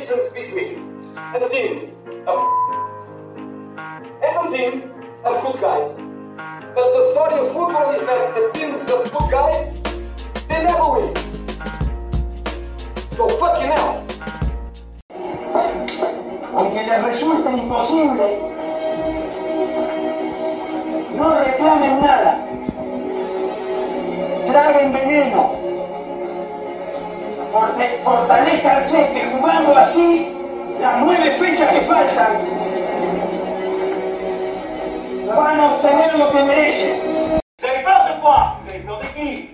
difference between a team of and a team of good guys. But the story of football is that the teams of good guys, they never win. So fucking hell. aunque les resulte imposible, no reclamen nada, traguen veneno, Fortalezcanse que jugando así las nueve fechas que faltan van a obtener lo que merecen. Vous avez peur de quoi Vous avez peur de qui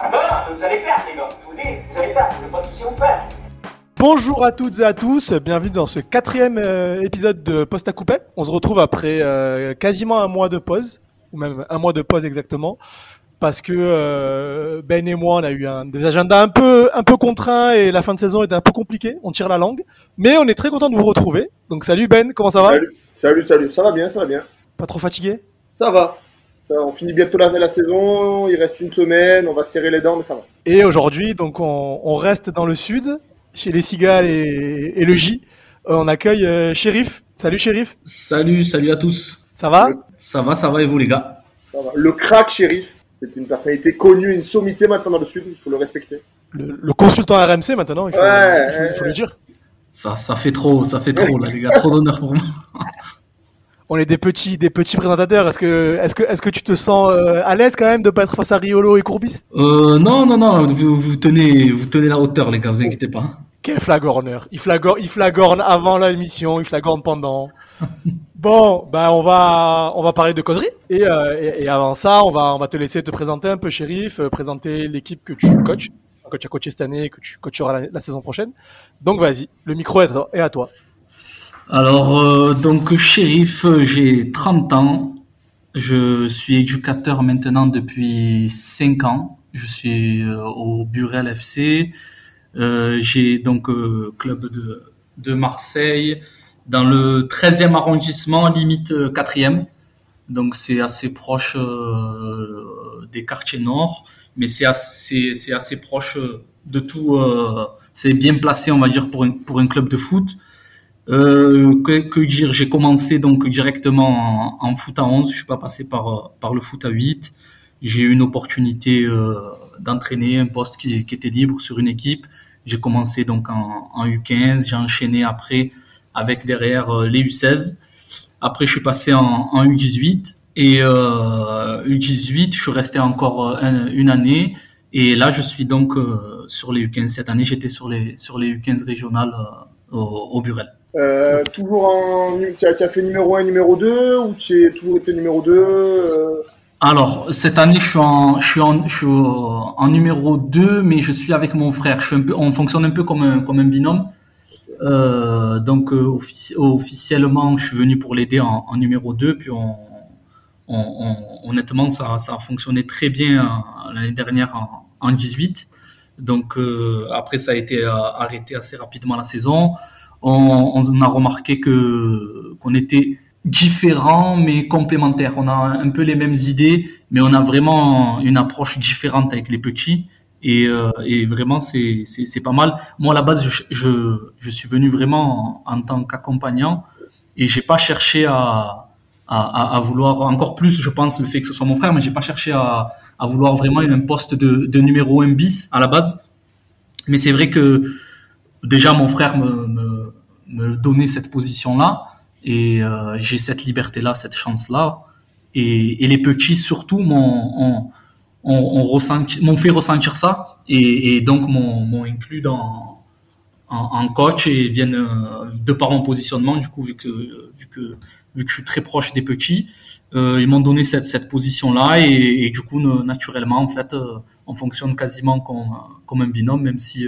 non, vous allez perdre les gars, je vous dis, vous allez perdre, je vais pas tout vous faire. Bonjour à toutes et à tous, bienvenue dans ce quatrième euh, épisode de Post à Coupet. On se retrouve après euh, quasiment un mois de pause, ou même un mois de pause exactement, parce que euh, Ben et moi on a eu un, des agendas un peu un peu contraints et la fin de saison était un peu compliquée, on tire la langue, mais on est très content de vous retrouver. Donc salut Ben, comment ça va? Salut, salut, salut. Ça va bien, ça va bien. Pas trop fatigué? Ça va. Ça va, on finit bientôt la, la saison, il reste une semaine, on va serrer les dents, mais ça va. Et aujourd'hui donc on, on reste dans le sud, chez les cigales et, et le J. Euh, on accueille euh, Shérif. Salut Shérif, Salut, salut à tous. ça va? Ça va, ça va et vous les gars? Ça va. Le crack shérif, c'est une personnalité connue, une sommité maintenant dans le sud, il faut le respecter. le, le consultant RMC maintenant, il faut, Ouais, il faut- il faut ouais. le dire. ça, ça fait trop, ça fait trop là les gars, trop d'honneur pour moi. On est des petits, des petits présentateurs. Est-ce que, est-ce que, est-ce que tu te sens euh, à l'aise quand même de pas être face à Riolo et Courbis? Euh, non, non, non, vous, vous tenez, vous tenez la hauteur les gars, vous inquiétez pas. Quel flagorneur Il flagorne, il flagorne avant l'émission, il flagorne pendant. Bon, ben on va, on va parler de causerie. Et, euh, et, avant ça, on va, on va te laisser te présenter un peu, shérif, euh, présenter l'équipe que tu coaches, que tu as coaché cette année, que tu coacheras la, saison prochaine. Donc vas-y, le micro est à toi. Alors, euh, donc shérif, j'ai 30 ans, je suis éducateur maintenant depuis 5 ans, je suis au Burel FC, j'ai donc club de, de Marseille dans le 13e arrondissement, limite euh, 4e. Donc c'est assez proche euh, des quartiers nord, mais c'est assez, proche euh, de tout. euh, c'est bien placé, on va dire, pour un, pour un club de foot. Euh, que, dire J'ai commencé donc directement en, foot à 11. Je suis pas passé par euh, par le foot à 8. J'ai eu une opportunité euh, d'entraîner un poste qui, était libre sur une équipe. J'ai commencé donc en U15. J'ai enchaîné après avec derrière euh, les U16. Après, je suis passé en, en U18 et euh, U18. Je suis resté encore euh, un- une année. Et là, je suis donc euh, sur les U15. Cette année, j'étais sur les sur les U15 régionales euh, au, au Burel. Euh, toujours en. Tu as, tu as fait numéro 1 numéro 2 ou tu as toujours été numéro 2 euh, Alors, cette année, je suis en, je suis en, je suis en numéro 2, mais je suis avec mon frère. Je suis un peu, on fonctionne un peu comme un, comme un binôme. Euh, donc, euh, offici- officiellement, je suis venu pour l'aider en, numéro 2, puis on, on, on- honnêtement, ça, a fonctionné très bien euh, l'année dernière en, en 18. Donc, après, ça a été arrêté assez rapidement la saison. On, on a remarqué que, qu'on était différents mais complémentaires. On a un peu les mêmes idées, mais on a vraiment une approche différente avec les petits. Et, euh, et vraiment, c'est, pas mal. Moi, à la base, je, je, je suis venu vraiment en, tant qu'accompagnant et j'ai pas cherché à, à, à vouloir encore plus, je pense, le fait que ce soit mon frère, mais j'ai pas cherché à, à vouloir vraiment un poste de, de numéro 1 bis à la base. Mais c'est vrai que déjà, mon frère me, me, me donnait cette position-là et euh, j'ai cette liberté-là, cette chance-là. Et, et les petits, surtout, m'ont on, ressenti- m'ont fait ressentir ça et, donc m'ont inclus dans, en, en coach et viennent euh, de par mon positionnement, du coup, vu que, vu que, vu que je suis très proche des petits, euh, ils m'ont donné cette, cette position-là et, et du coup, naturellement, en fait, euh, on fonctionne quasiment comme, comme un binôme, même si,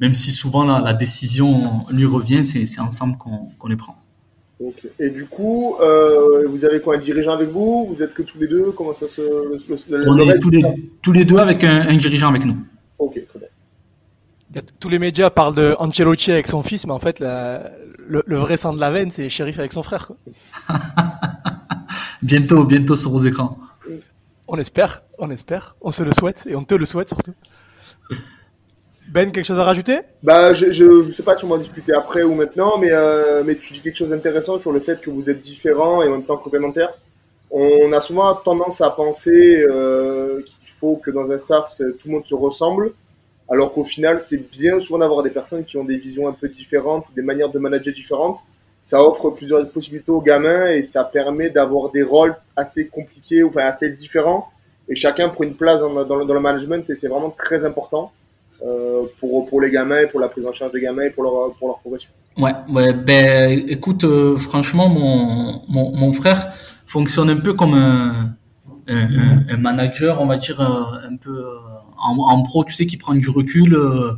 même si souvent la, la décision lui revient, c'est c'est ensemble qu'on qu'on les prend. Et du coup, euh, vous avez quoi Un dirigeant avec vous? Vous êtes que tous les deux? Comment ça se. Le, le- On le est tous les, tous les deux avec un, un dirigeant avec nous. Ok, très bien. Tous les médias parlent de Ancelotti avec son fils, mais en fait, la- le, le vrai sang de la veine, c'est Shérif avec son frère. quoi. Bientôt, bientôt sur vos écrans. On espère, on espère, on se le souhaite et on te le souhaite surtout. Ben, quelque chose à rajouter? Bah, je, je sais pas si on va en discuter après ou maintenant, mais, euh, mais tu dis quelque chose d'intéressant sur le fait que vous êtes différents et en même temps complémentaires. On a souvent tendance à penser euh, qu'il faut que dans un staff, tout le monde se ressemble, alors qu'au final, c'est bien souvent d'avoir des personnes qui ont des visions un peu différentes, des manières de manager différentes. Ça offre plusieurs possibilités aux gamins et ça permet d'avoir des rôles assez compliqués, enfin assez différents, et chacun prend une place dans, dans dans le management et c'est vraiment très important pour, pour les gamins, pour la prise en charge des gamins pour leur, pour leur progression. Ouais, ouais, ben écoute, euh, franchement, mon, mon, frère fonctionne un peu comme un, un, manager, on va dire, euh, un peu euh, en, pro, tu sais, qui prend du recul euh,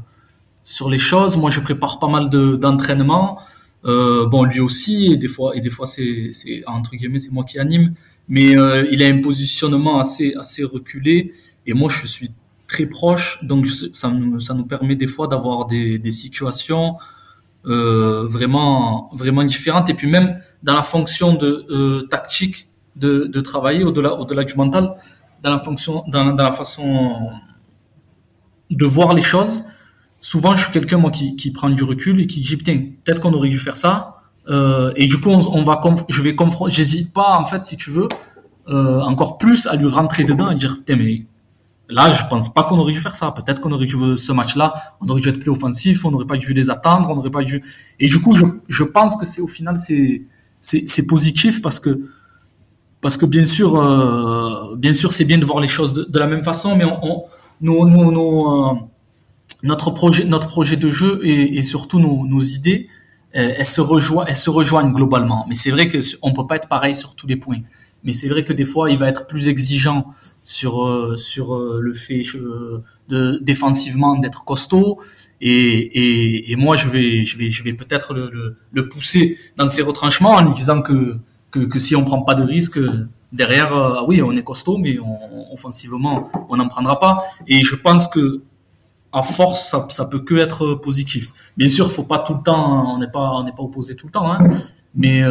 sur les choses. Moi, je prépare pas mal de- d'entraînements. Euh, bon, lui aussi, et des fois, fois, c'est, entre guillemets, c'est moi qui anime. Mais euh, il a un positionnement assez, assez reculé, et moi, je suis très proche, donc ça nous, ça nous permet des fois d'avoir des, des situations euh, vraiment, vraiment différentes. Et puis même dans la fonction de euh, tactique de, de travailler, au-delà, au-delà du mental, dans la fonction, dans, la façon de voir les choses. Souvent, je suis quelqu'un moi qui, qui prend du recul et qui dit putain, peut-être qu'on aurait dû faire ça. Euh, et du coup, on, va, je vais confronter. J'hésite pas en fait, si tu veux, encore plus à lui rentrer dedans et dire putain mais Là, je pense pas qu'on aurait dû faire ça. Peut-être qu'on aurait dû ce match-là, on aurait dû être plus offensif, on n'aurait pas dû les attendre, on n'aurait pas dû. Et du coup, je, pense que c'est au final c'est c'est positif parce que parce que bien sûr euh, bien sûr c'est bien de voir les choses de, la même façon, mais on, nos, nos, euh, notre projet notre projet de jeu et, surtout nos, nos idées, euh, elles se rejoignent elles se rejoignent globalement. Mais c'est vrai que on peut pas être pareil sur tous les points. Mais c'est vrai que des fois, il va être plus exigeant sur euh, sur euh, le fait euh, de défensivement d'être costaud. Et, et, moi je vais je vais je vais peut-être le, pousser dans ses retranchements en lui disant que que, si on prend pas de risque derrière euh, oui on est costaud mais offensivement on n'en prendra pas. Et je pense que à force ça, ça peut que être positif. Bien sûr faut pas tout le temps on n'est pas on n'est pas opposé tout le temps hein, mais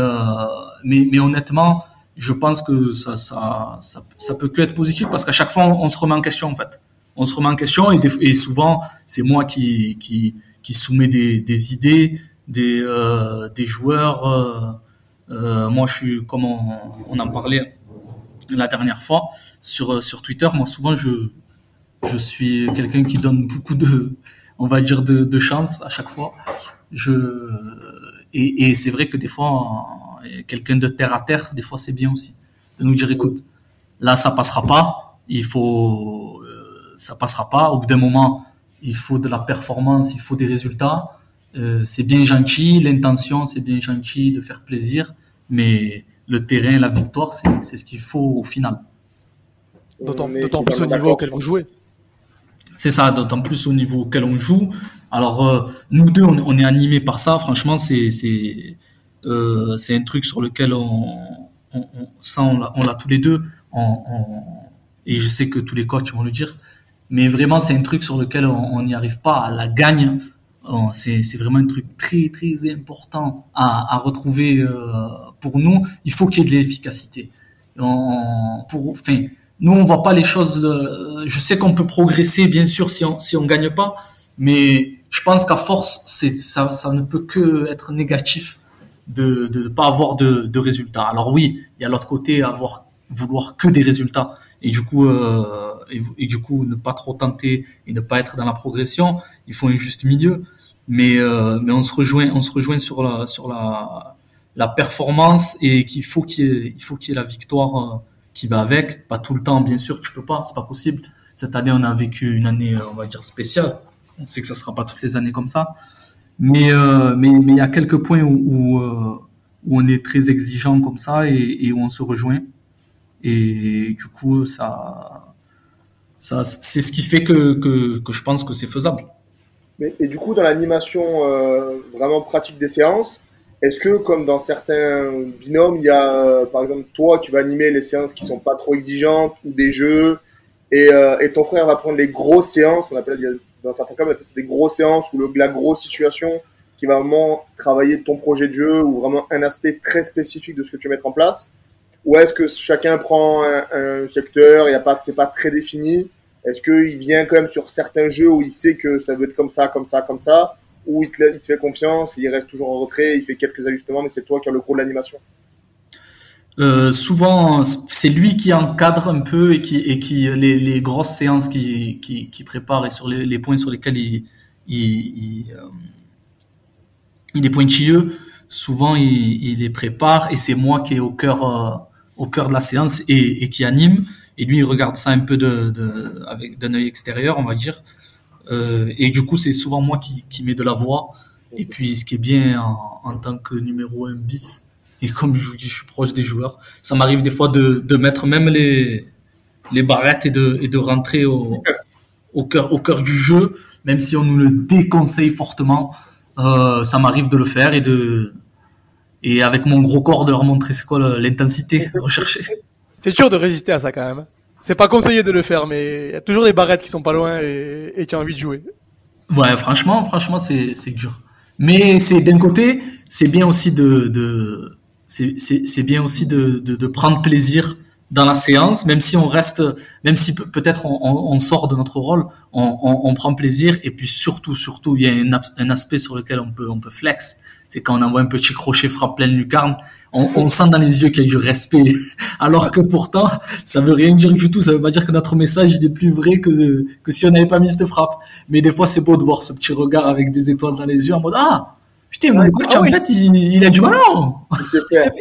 mais mais honnêtement je pense que ça, ça, ça, ça peut que être positif parce qu'à chaque fois, on, se remet en question, en fait. On se remet en question et, souvent, c'est moi qui, qui, qui soumet des, des idées, des, euh, des joueurs. Euh, euh, moi, je suis, comme on, en parlait la dernière fois sur, sur Twitter, moi, souvent, je, je suis quelqu'un qui donne beaucoup de, on va dire, de, de chance à chaque fois. Je, et c'est vrai que des fois, quelqu'un de terre à terre, des fois c'est bien aussi de nous dire écoute, là ça passera pas, il faut, euh, ça passera pas. Au bout d'un moment, il faut de la performance, il faut des résultats. Euh, c'est bien gentil, l'intention c'est bien gentil de faire plaisir, mais le terrain, la victoire, c'est ce qu'il faut au final. D'autant plus au niveau auquel vous jouez. C'est ça, d'autant plus au niveau auquel on joue. Alors euh, nous deux, on, on est animés par ça. Franchement, c'est c'est euh, c'est un truc sur lequel on, ça on l'a tous les deux et je sais que tous les coachs vont le dire. Mais vraiment c'est un truc sur lequel on n'y arrive pas à la gagne. C'est vraiment un truc très très important à, à retrouver euh, pour nous. Il faut qu'il y ait de l'efficacité. Pour enfin nous on voit pas les choses euh, je sais qu'on peut progresser bien sûr si on si on gagne pas mais je pense qu'à force c'est ça ça ne peut que être négatif de ne pas avoir de, de, résultats. Alors oui, il y a l'autre côté, avoir vouloir que des résultats et du coup euh, et, du coup ne pas trop tenter et ne pas être dans la progression. Il faut un juste milieu, mais euh, mais on se rejoint on se rejoint sur la sur la la performance et qu'il faut qu'il y ait il faut qu'il y ait la victoire euh, qui va avec. Pas tout le temps, bien sûr, que je peux pas, c'est pas possible. Cette année, on a vécu une année, on va dire spéciale. On sait que ça sera pas toutes les années comme ça. Mais euh, mais mais il y a quelques points où où, euh, on est très exigeant comme ça et, où on se rejoint et du coup ça ça c'est ce qui fait que, que, que je pense que c'est faisable. Mais, et du coup dans l'animation euh, vraiment pratique des séances, est-ce que comme dans certains binômes, il y a par exemple toi tu vas animer les séances qui sont pas trop exigeantes ou des jeux et, euh, et ton frère va prendre les grosses séances, on appelle dans certains cas, on appelle des grosses séances ou la grosse situation qui va vraiment travailler ton projet de jeu ou vraiment un aspect très spécifique de ce que tu veux mettre en place. Ou est-ce que chacun prend un, secteur, il pas, c'est pas très défini. Est-ce qu'il vient quand même sur certains jeux où il sait que ça veut être comme ça, comme ça, comme ça, ou il te, il te fait confiance, il reste toujours en retrait, il fait quelques ajustements, mais c'est toi qui as le gros de l'animation? Euh, souvent, c'est lui qui encadre un peu et qui, et qui les, les grosses séances qui, qui, qui prépare et sur les, les points sur lesquels il, il, il, euh, il est pointilleux. Souvent, il, il les prépare et c'est moi qui est au cœur, euh, au cœur de la séance et, et qui anime. Et lui, il regarde ça un peu de, de avec d'un œil extérieur, on va dire. Euh, et du coup, c'est souvent moi qui, qui mets de la voix. Et puis, ce qui est bien en, en tant que numéro 1 bis, et comme je vous dis, je suis proche des joueurs, ça m'arrive des fois de, de mettre même les, les barrettes et de, et de rentrer au, au, cœur, au cœur du jeu, même si on nous le déconseille fortement. Euh, ça m'arrive de le faire et de et avec mon gros corps de leur montrer c'est quoi l'intensité recherchée. C'est dur de résister à ça quand même. C'est pas conseillé de le faire, mais il y a toujours des barrettes qui sont pas loin et, et qui ont envie de jouer. Ouais, franchement, franchement, c'est c'est dur. Mais c'est d'un côté, c'est bien aussi de, de c'est bien aussi de, de de prendre plaisir dans la séance, même si on reste, même si pe- peut-être on, on, on sort de notre rôle, on, on, prend plaisir. Et puis surtout, surtout, il y a un, un aspect sur lequel on peut on peut flex, c'est quand on envoie un petit crochet frappe pleine lucarne, on, on sent dans les yeux qu'il y a du respect, alors que pourtant ça veut rien dire du tout. Ça veut pas dire que notre message il est plus vrai que que si on n'avait pas mis cette frappe. Mais des fois, c'est beau de voir ce petit regard avec des étoiles dans les yeux en mode Ah, putain, mon coach, ah en oui. fait, il, il a du ballon. Il sait faire.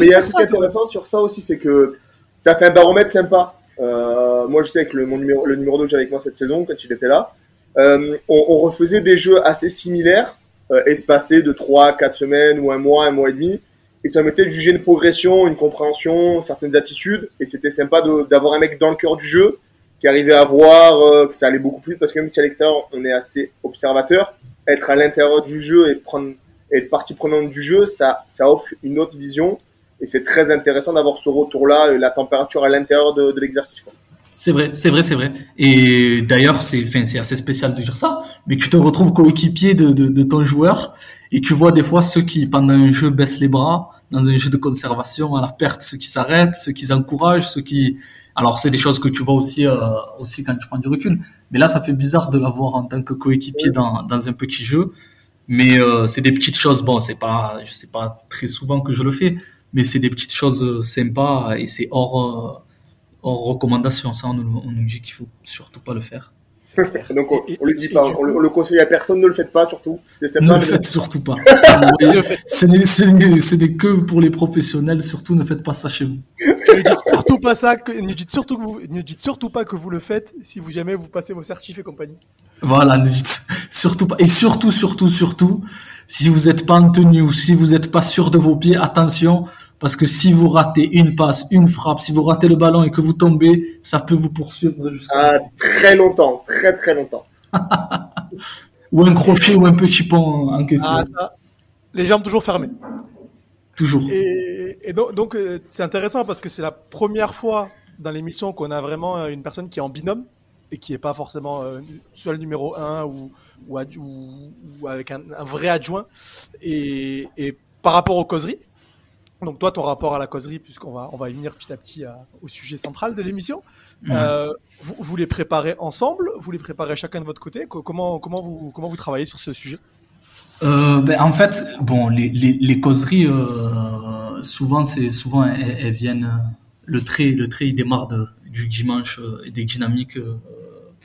Mais il y a un truc intéressant sur ça aussi, c'est que ça fait un baromètre sympa. Euh, moi, je sais que le, mon numéro, le numéro 2 que j'ai avec moi cette saison, quand il était là, euh, on, on refaisait des jeux assez similaires, euh, espacés de 3, 4 semaines ou un mois, un mois et demi. Et ça mettait de juger une progression, une compréhension, certaines attitudes. Et c'était sympa d'avoir un mec dans le cœur du jeu qui arrivait à voir que ça allait beaucoup plus. Parce que même si à l'extérieur, on est assez observateur, être à l'intérieur du jeu et prendre être partie prenante du jeu, ça, ça offre une autre vision. Et c'est très intéressant d'avoir ce retour-là, et la température à l'intérieur de, de l'exercice. C'est vrai, c'est vrai, c'est vrai. Et d'ailleurs, c'est, enfin, assez spécial de dire ça, mais tu te retrouves coéquipier de, de, de ton joueur et tu vois des fois ceux qui, pendant un jeu, baissent les bras, dans un jeu de conservation à la perte, ceux qui s'arrêtent, ceux qui encouragent, ceux qui, alors c'est des choses que tu vois aussi, euh, aussi quand tu prends du recul. Mais là, ça fait bizarre de l'avoir en tant que coéquipier dans, dans un petit jeu. Mais euh, c'est des petites choses. Bon, c'est pas, je sais pas très souvent que je le fais, mais c'est des petites choses euh, sympas et c'est hors, euh, hors recommandation. Ça, on nous, on nous dit qu'il faut surtout pas le faire. Donc on, on le dit pas, on, on le conseille à personne, ne le faites pas surtout. Sympa, Ne le mais- faites surtout pas. ce n'est que pour les professionnels. Surtout, ne faites pas ça chez vous. ne dites surtout pas ça, que, ne dites surtout que vous, ne dites surtout pas que vous le faites si vous jamais vous passez vos certifs et compagnie. Voilà, dites surtout pas. Et surtout, surtout, surtout, si vous n'êtes pas en tenue ou si vous n'êtes pas sûr de vos pieds, attention, parce que si vous ratez une passe, une frappe, si vous ratez le ballon et que vous tombez, ça peut vous poursuivre jusqu'à Ah, très longtemps, très très longtemps. ou un crochet ou un petit pont encaissé. Ah, ça. Les jambes toujours fermées. Toujours. Et, et donc, donc, euh, c'est intéressant parce que c'est la première fois dans l'émission qu'on a vraiment euh, une personne qui est en binôme et qui est pas forcément euh, le numéro 1 ou, ou, adj- ou- ou avec un, un vrai adjoint. Et, et par rapport aux causeries, donc toi, ton rapport à la causerie, puisqu'on va, on va y venir petit à petit à- au sujet central de l'émission, Mhm. euh, vous, vous les préparez ensemble, vous les préparez chacun de votre côté. Co- Comment, comment, vous, comment vous travaillez sur ce sujet? Euh, ben, en fait, bon, les, les, les causeries, euh, souvent, c'est souvent elles, elles viennent. euh, Le trait, le trait, il démarre de, du dimanche euh, et des dynamiques euh,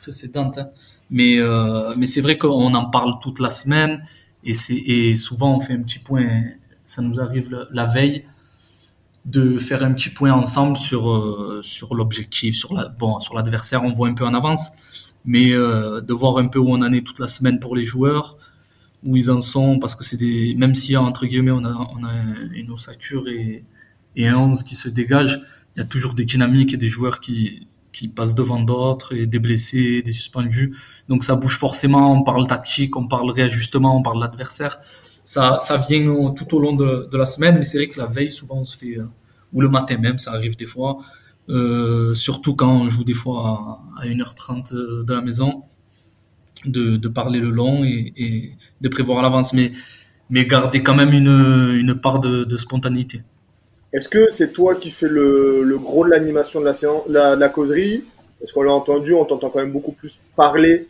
précédentes. hein. Mais, euh, mais c'est vrai qu'on en parle toute la semaine et et souvent on fait un petit point. Ça nous arrive la, veille de faire un petit point ensemble sur euh, sur l'objectif, sur la bon, l'adversaire. On voit un peu en avance, mais euh, de voir un peu où on en est toute la semaine pour les joueurs où ils en sont, parce que c'est des, même si entre guillemets on a, on a une ossature et, et un 11 qui se dégage, il y a toujours des dynamiques et des joueurs qui, qui passent devant d'autres et des blessés, des suspendus. Donc ça bouge forcément, on parle tactique, on parle réajustement, on parle l'adversaire. Ça, ça vient tout au long de, la semaine, mais c'est vrai que la veille, souvent on se fait, euh, ou le matin même, ça arrive des fois, euh, surtout quand on joue des fois à, à 1h30 de la maison, de, parler le long et, de prévoir à l'avance, mais, mais garder quand même une, une part de spontanéité. Est-ce que c'est toi qui fais le, le gros de l'animation de la, séance, la, la causerie? Parce qu'on l'a entendu, on t'entend quand même beaucoup plus parler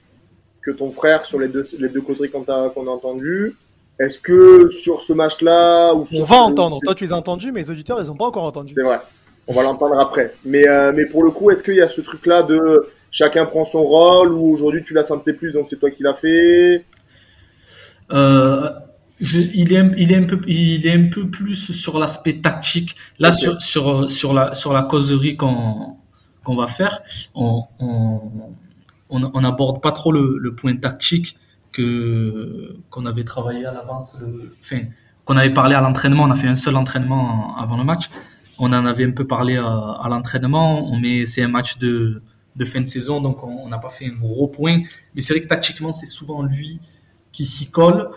que ton frère sur les deux, les deux causeries qu'on a, qu'on a entendues. Est-ce que sur ce match-là ou On va entendre. Toi, tu les as entendus, mais les auditeurs, ils ont pas encore entendu. C'est vrai. On va l'entendre après. Mais, euh, mais pour le coup, est-ce qu'il y a ce truc-là de chacun prend son rôle ou aujourd'hui tu l'as senti plus donc c'est toi qui l'as fait? Euh, je- il, est, un- il, est un peu, il est un peu plus sur l'aspect tactique. Là, sur, sur, sur, la, sur la causerie qu'on qu'on va faire, on on, on, on pas trop le, le point tactique que qu'on avait travaillé à l'avance, enfin, qu'on avait parlé à l'entraînement. On a fait un seul entraînement avant le match. On en avait un peu parlé à, à l'entraînement, mais c'est un match de, de fin de saison, donc on on n'a pas fait un gros point. Mais c'est vrai que tactiquement, c'est souvent lui qui s'y colle.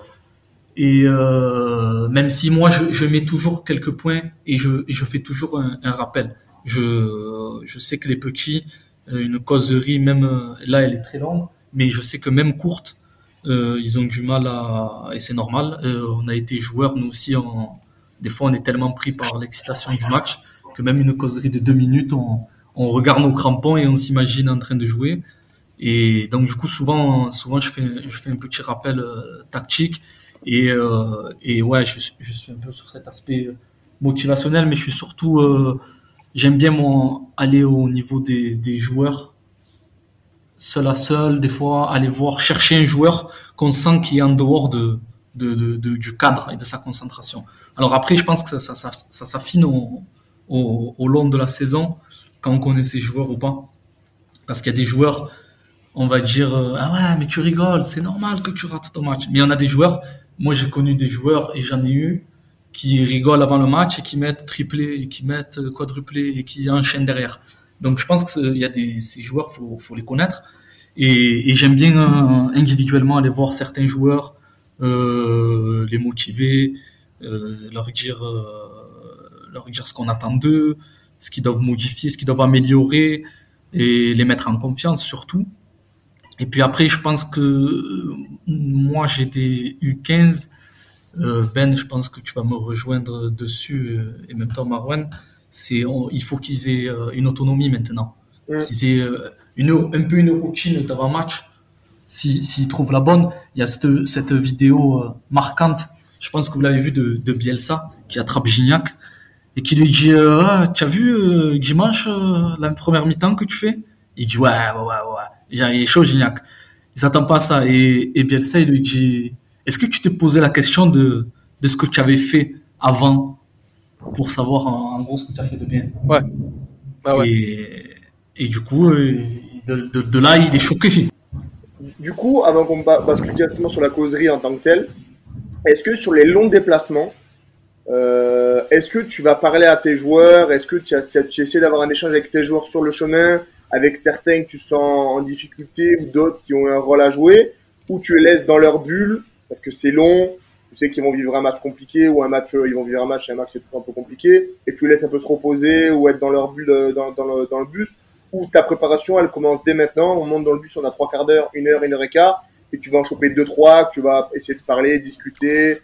Et euh, même si moi, je, mets toujours quelques points et je, je fais toujours un, rappel. Je, je sais que les petits, euh, une causerie, même euh, là, elle est très longue, mais je sais que même courte, ils ont du mal à... Et c'est normal. On a été joueurs, nous aussi, en... des fois, on est tellement pris par l'excitation du match que même une causerie de deux minutes, on, on regarde nos crampons et on s'imagine en train de jouer. Et donc, du coup, souvent, souvent je, fais, je fais un petit rappel tactique. Et, euh, et ouais, je, suis- un peu sur cet aspect motivationnel, mais je suis surtout. euh, J'aime bien mon, aller au niveau des, des joueurs, seul à seul, des fois, aller voir, chercher un joueur qu'on sent qui est en dehors de, de, de- du cadre et de sa concentration. Alors après, je pense que ça, ça, ça, ça s'affine au, au, long de la saison, quand on connaît ces joueurs ou pas. Parce qu'il y a des joueurs, on va dire, euh, ah ouais, mais tu rigoles, c'est normal que tu rates ton match. Mais en a des joueurs, moi j'ai connu des joueurs et j'en ai eu, qui rigolent avant le match et qui mettent triplé et qui mettent euh, quadruplé et qui enchaînent derrière. Donc je pense qu'il y a des, ces joueurs, faut, faut les connaître. Et, j'aime bien euh, individuellement aller voir certains joueurs, euh, les motiver, leur dire, leur dire ce qu'on attend d'eux, ce qu'ils doivent modifier, ce qu'ils doivent améliorer et les mettre en confiance surtout. Et puis après, je pense que euh, moi j'ai des U15 euh, ben, je pense que tu vas me rejoindre dessus, euh, et même toi, Marwan. C'est, on- il faut qu'ils aient une autonomie maintenant. Mm. Qu'ils aient une, un peu une routine d'avant-match. Si- S'ils trouvent la bonne, il y a cette, cette vidéo marquante, je pense que vous l'avez vu, de, de Bielsa, qui attrape Gignac, et qui lui dit Ah, Tu as vu dimanche la première mi-temps que tu fais Il dit Ouais, ouais, ouais, ouais. Il est chaud, Gignac. Il s'attend pas à ça. Et, et Bielsa, il lui dit est-ce que tu t'es posé la question de, de ce que tu avais fait avant pour savoir en, en gros ce que tu as fait de bien? Bah ouais. et, et du coup, euh, de, de- de là, il est choqué. Du coup, avant qu'on ba- bascule directement sur la causerie en tant que telle, est-ce que sur les longs déplacements, euh, est-ce que tu vas parler à tes joueurs? Est-ce que tu, as, tu, as- tu essaies d'avoir un échange avec tes joueurs sur le chemin, avec certains que tu sens en difficulté ou d'autres qui ont un rôle à jouer Ou tu les laisses dans leur bulle parce que c'est long, tu sais qu'ils vont vivre un match compliqué ou un match, euh, ils vont vivre un match et un match c'est un peu compliqué, et tu les laisses un peu se reposer ou être dans leur bulle euh, dans, le, bus ou ta préparation, elle commence dès maintenant. On monte dans le bus, on a trois quarts d'heure, une heure, une heure et quart, et tu vas en choper deux, trois, tu vas essayer de parler, discuter.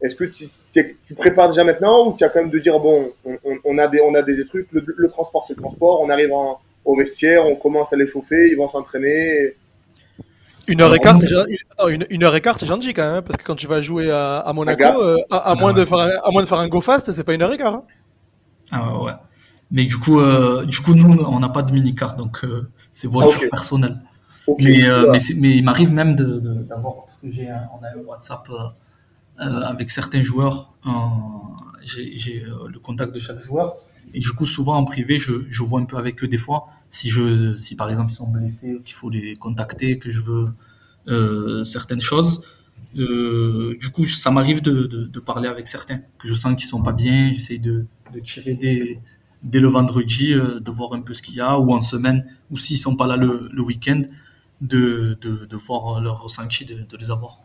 Est-ce que tu, prépares déjà maintenant ou tu as quand même de dire bon, on, a des, on a des trucs, le, le transport c'est le transport, on arrive en, au vestiaire, on commence à les chauffer, ils vont s'entraîner. Une heure et Alors, quart, une, heure et quart, t'es gentil quand même, hein, parce que quand tu vas jouer à, à Monaco, euh, à, à moins de faire un, à moins de faire un go fast, c'est pas une heure et quart. hein. Ah ouais. Mais du coup, euh, du coup, nous, on n'a pas de mini-car, donc euh, c'est voiture Ok. personnelle. Mais, euh, mais, il m'arrive même de, de- d'avoir, parce que j'ai un, on a un WhatsApp euh, euh, avec certains joueurs, euh, j'ai, j'ai euh, le contact de chaque joueur, et du coup, souvent en privé, je, je vois un peu avec eux des fois, si, je, si par exemple ils sont blessés, qu'il faut les contacter, que je veux euh, certaines choses. Euh, du coup, ça m'arrive de, de, parler avec certains, que je sens qu'ils sont pas bien, j'essaye de, de tirer des, dès le vendredi, euh, de voir un peu ce qu'il y a, ou en semaine, ou s'ils sont pas là le, le week-end, de, voir leur ressenti, de les avoir.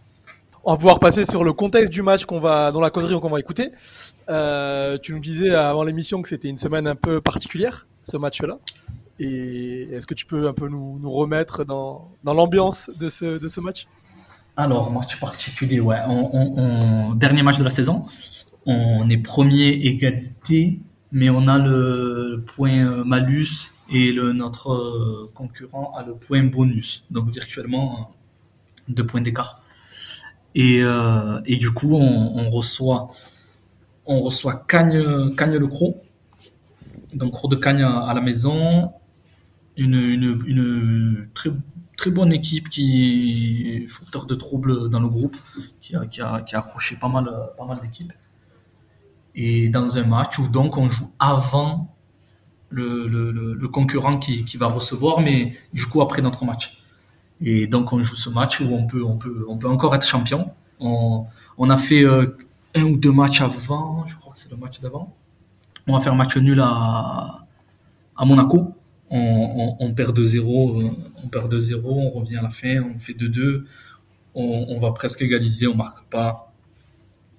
On va pouvoir passer sur le contexte du match qu'on va, dans la causerie qu'on va écouter. Euh, tu nous disais avant l'émission que c'était une semaine un peu particulière, ce match-là. Et est-ce que tu peux un peu nous, remettre dans, l'ambiance de ce, match? Alors, match particulier, ouais. Dernier match de la saison. On est premier égalité mais on a le point malus et notre euh, concurrent a le point bonus. Donc virtuellement, euh, deux points d'écart. Et, euh, et du coup, on, reçoit, on reçoit Cagne, Cagne le Croc. Donc Croc de Cagne à, la maison. Une, très, très bonne équipe qui est fauteur de troubles dans le groupe, qui a, qui a, qui a accroché pas mal, pas mal d'équipes. Et dans un match où donc on joue avant le, le, le, le concurrent qui, qui va recevoir, mais du coup après notre match. Et donc on joue ce match où on peut, on peut, on peut encore être champion. On, on a fait euh, un ou deux matchs avant, je crois que c'est le match d'avant. On va faire un match nul à, à Monaco. On, on, on perd 2-0, euh, on perd 2-0, on revient à la fin, on fait 2-2. On, on va presque égaliser, on marque pas.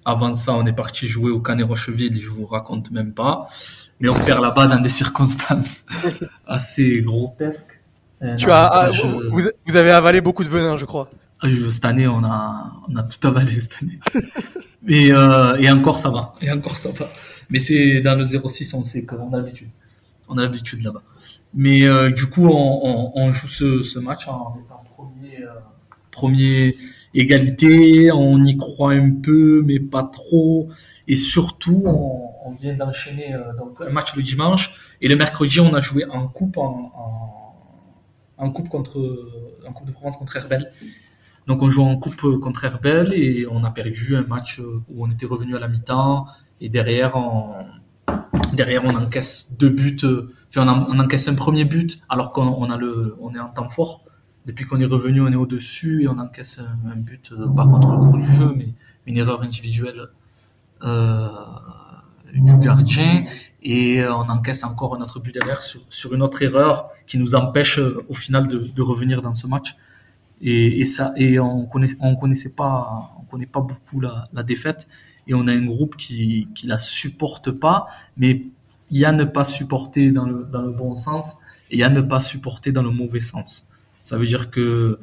Avant ça, on est parti jouer au Canet Rocheville, je vous raconte même pas. Mais on perd là-bas dans des circonstances assez grotesques. Euh, Tu non, as, ah, je- vous, vous avez avalé beaucoup de venin, je crois. euh, Cette année, on a, on a tout avalé cette année. Et, euh, et encore, ça va. Et encore, ça va. Mais c'est dans le 06, on sait qu'on a l'habitude. On a l'habitude là-bas. Mais euh, du coup, on, on, on joue ce, ce match en étant premier, euh, premier égalité. On y croit un peu, mais pas trop. Et surtout, on, on vient d'enchaîner euh, donc un match le dimanche. Et le mercredi, on a joué en coupe, en, en, en coupe contre, en coupe de Provence contre Herbel. Donc on joue en coupe contre Herbel et on a perdu un match où on était revenu à la mi-temps et derrière on, derrière on encaisse deux buts, euh, enfin on, en- on encaisse un premier but alors qu'on on a le, on est en temps fort. Depuis qu'on est revenu, on est au dessus et on encaisse un, but euh, pas contre le cours du jeu mais une erreur individuelle euh, du gardien et euh, on encaisse encore un autre but derrière sur, une autre erreur qui nous empêche euh, au final de, revenir dans ce match. Et, et ça et on connaît on connaissait pas on connaît pas beaucoup la, la défaite. Et on a un groupe qui qui la supporte pas. Mais il y a ne pas supporter dans le dans le bon sens et il y a ne pas supporter dans le mauvais sens. Ça veut dire que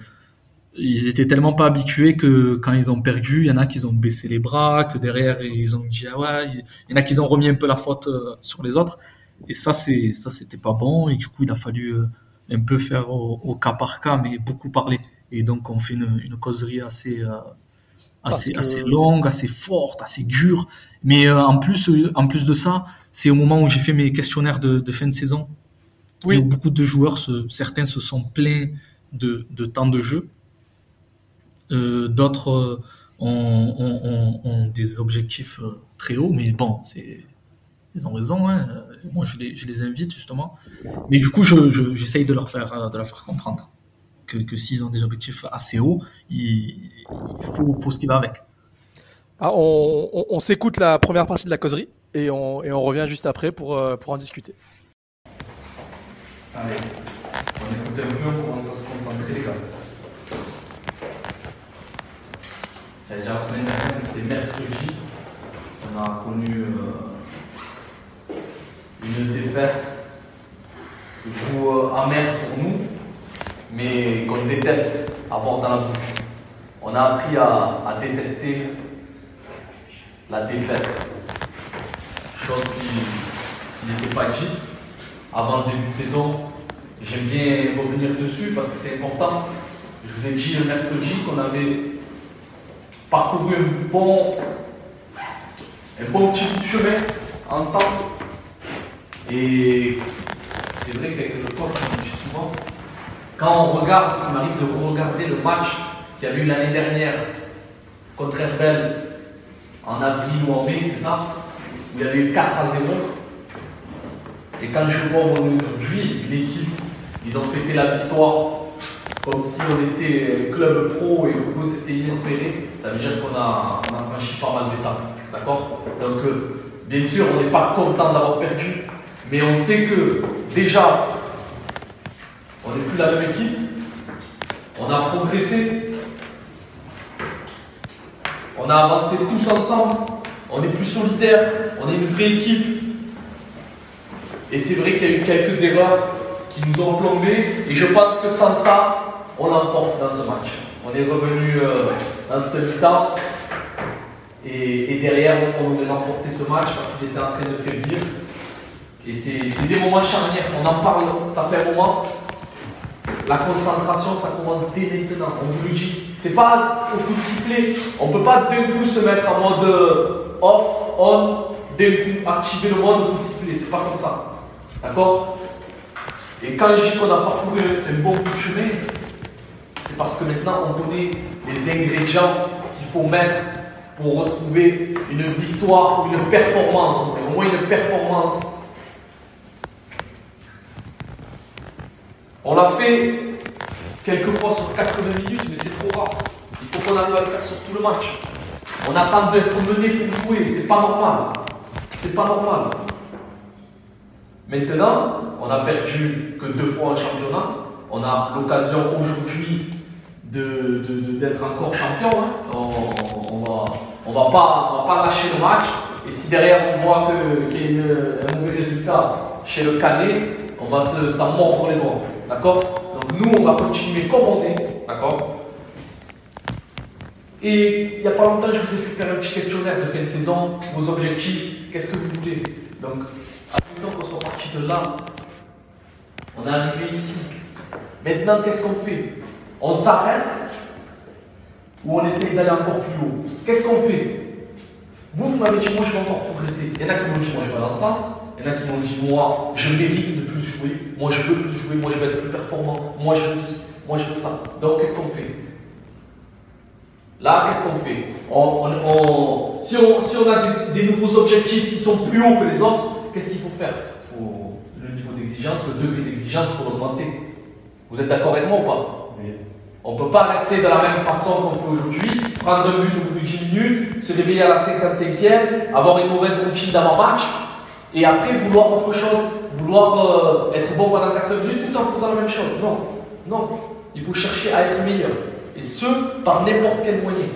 ils étaient tellement pas habitués que quand ils ont perdu il y en a qui ont baissé les bras que derrière ils ont dit ah ouais il y en a qui ont remis un peu la faute euh, sur les autres. Et ça c'est ça c'était pas bon. Et du coup il a fallu euh, un peu faire au, au cas par cas mais beaucoup parler. Et donc on fait une, une causerie assez euh, assez que- assez longue assez forte assez dure. Mais euh, en plus en plus de ça c'est au moment où j'ai fait mes questionnaires de, de fin de saison Oui. et où beaucoup de joueurs se- certains se sont plaints de, de temps de jeu d'autres euh, ont, ont- ont- ont des objectifs euh, très hauts mais bon c'est ils ont raison hein. Euh, moi je les, je les invite justement mais du coup je- je- j'essaye de leur faire euh, de leur faire comprendre que, que s'ils ont des objectifs assez hauts, il, il faut, faut ce qui va avec. Ah, on on- on s'écoute la première partie de la causerie et on, et on revient juste après pour, euh, pour en discuter. Allez, on écoute un peu, on commence à se concentrer les gars. Dire la semaine dernière, c'était mercredi. On a connu euh, une défaite, ce goût euh, amer pour nous, mais qu'on déteste avoir dans la bouche. On a appris à, détester la défaite, chose qui, qui n'était pas dite avant le début de saison. J'aime bien revenir dessus parce que c'est important. Je vous ai dit le mercredi qu'on avait parcouru un bon, un bon petit chemin ensemble. Et c'est vrai qu'avec le corps, je dis souvent, quand on regarde, ça m'arrive de regarder le match qu'il y a eu l'année dernière contre Herbel en avril ou en mai, c'est ça Où il y avait eu 4 à 0. Et quand je vois aujourd'hui, une équipe, ils ont fêté la victoire comme si on était club pro et nous c'était inespéré, ça veut dire qu'on a, on a franchi pas mal d'étapes. D'accord? Donc, euh, bien sûr, on n'est pas content d'avoir perdu, mais on sait que déjà, on n'est plus la même équipe, on a progressé, on a avancé tous ensemble, on est plus solidaires, on est une vraie équipe. Et c'est vrai qu'il y a eu quelques erreurs qui nous ont plombés. Et je pense que sans ça, on l'emporte dans ce match. On est revenu euh, dans ce mi-temps. Et, derrière, on aurait remporté ce match parce qu'ils étaient en train de faiblir. Et c'est c'est des moments charnières. On en parle, ça fait un moment. La concentration, ça commence dès maintenant. On vous le dit. C'est pas au coup de sifflet. On peut pas d'un coup se mettre en mode euh, off, on, d'un coup activer le mode au coup de sifflet. C'est pas comme ça. D'accord? Et quand je dis qu'on a parcouru un bon bout de chemin, c'est parce que maintenant on connaît les ingrédients qu'il faut mettre pour retrouver une victoire ou une performance, au moins une performance. On l'a fait quelques fois sur 80 minutes, mais c'est trop rare. Il faut qu'on arrive à le faire sur tout le match. On attend d'être mené pour jouer, c'est pas normal. C'est pas normal. Maintenant, on a perdu que deux fois un championnat. On a l'occasion aujourd'hui de- de- d'être encore champion. hein. On, on va, on va pas, on va pas lâcher le match. Et si derrière on voit qu'il y a un mauvais résultat chez le Canet, on va se, s'en mordre les doigts. D'accord? Donc nous, on va continuer comme on est. D'accord? Et il n'y a pas longtemps, je vous ai fait faire un petit questionnaire de fin de saison, vos objectifs, qu'est-ce que vous voulez? Donc, admettons qu'on soit parti de là, on est arrivé ici. Maintenant, qu'est-ce qu'on fait? On s'arrête ou on essaye d'aller encore plus haut Qu'est-ce qu'on fait? Vous, vous m'avez dit, moi, je vais encore progresser. Il y en a qui m'ont dit, moi, je vais aller en centre. Il y en a qui m'ont dit, moi, je mérite de plus jouer. Moi, je veux plus jouer. Moi, je veux être plus performant. Moi, je veux. Moi, je veux ça. Donc, qu'est-ce qu'on fait? Là, qu'est-ce qu'on fait? Si, on, a des, nouveaux objectifs qui sont plus hauts que les autres, qu'est-ce qu'il faut faire? Le niveau d'exigence, le degré d'exigence, il faut l'augmenter. Vous êtes d'accord avec moi ou pas? On ne peut pas rester de la même façon qu'on fait aujourd'hui, prendre un but au bout de 10 minutes, se réveiller à la 55e, avoir une mauvaise routine d'avant-match, et après vouloir autre chose, vouloir euh, être bon pendant 4 minutes tout en faisant la même chose. Non, non. Il faut chercher à être meilleur. Et ce, par n'importe quel moyen.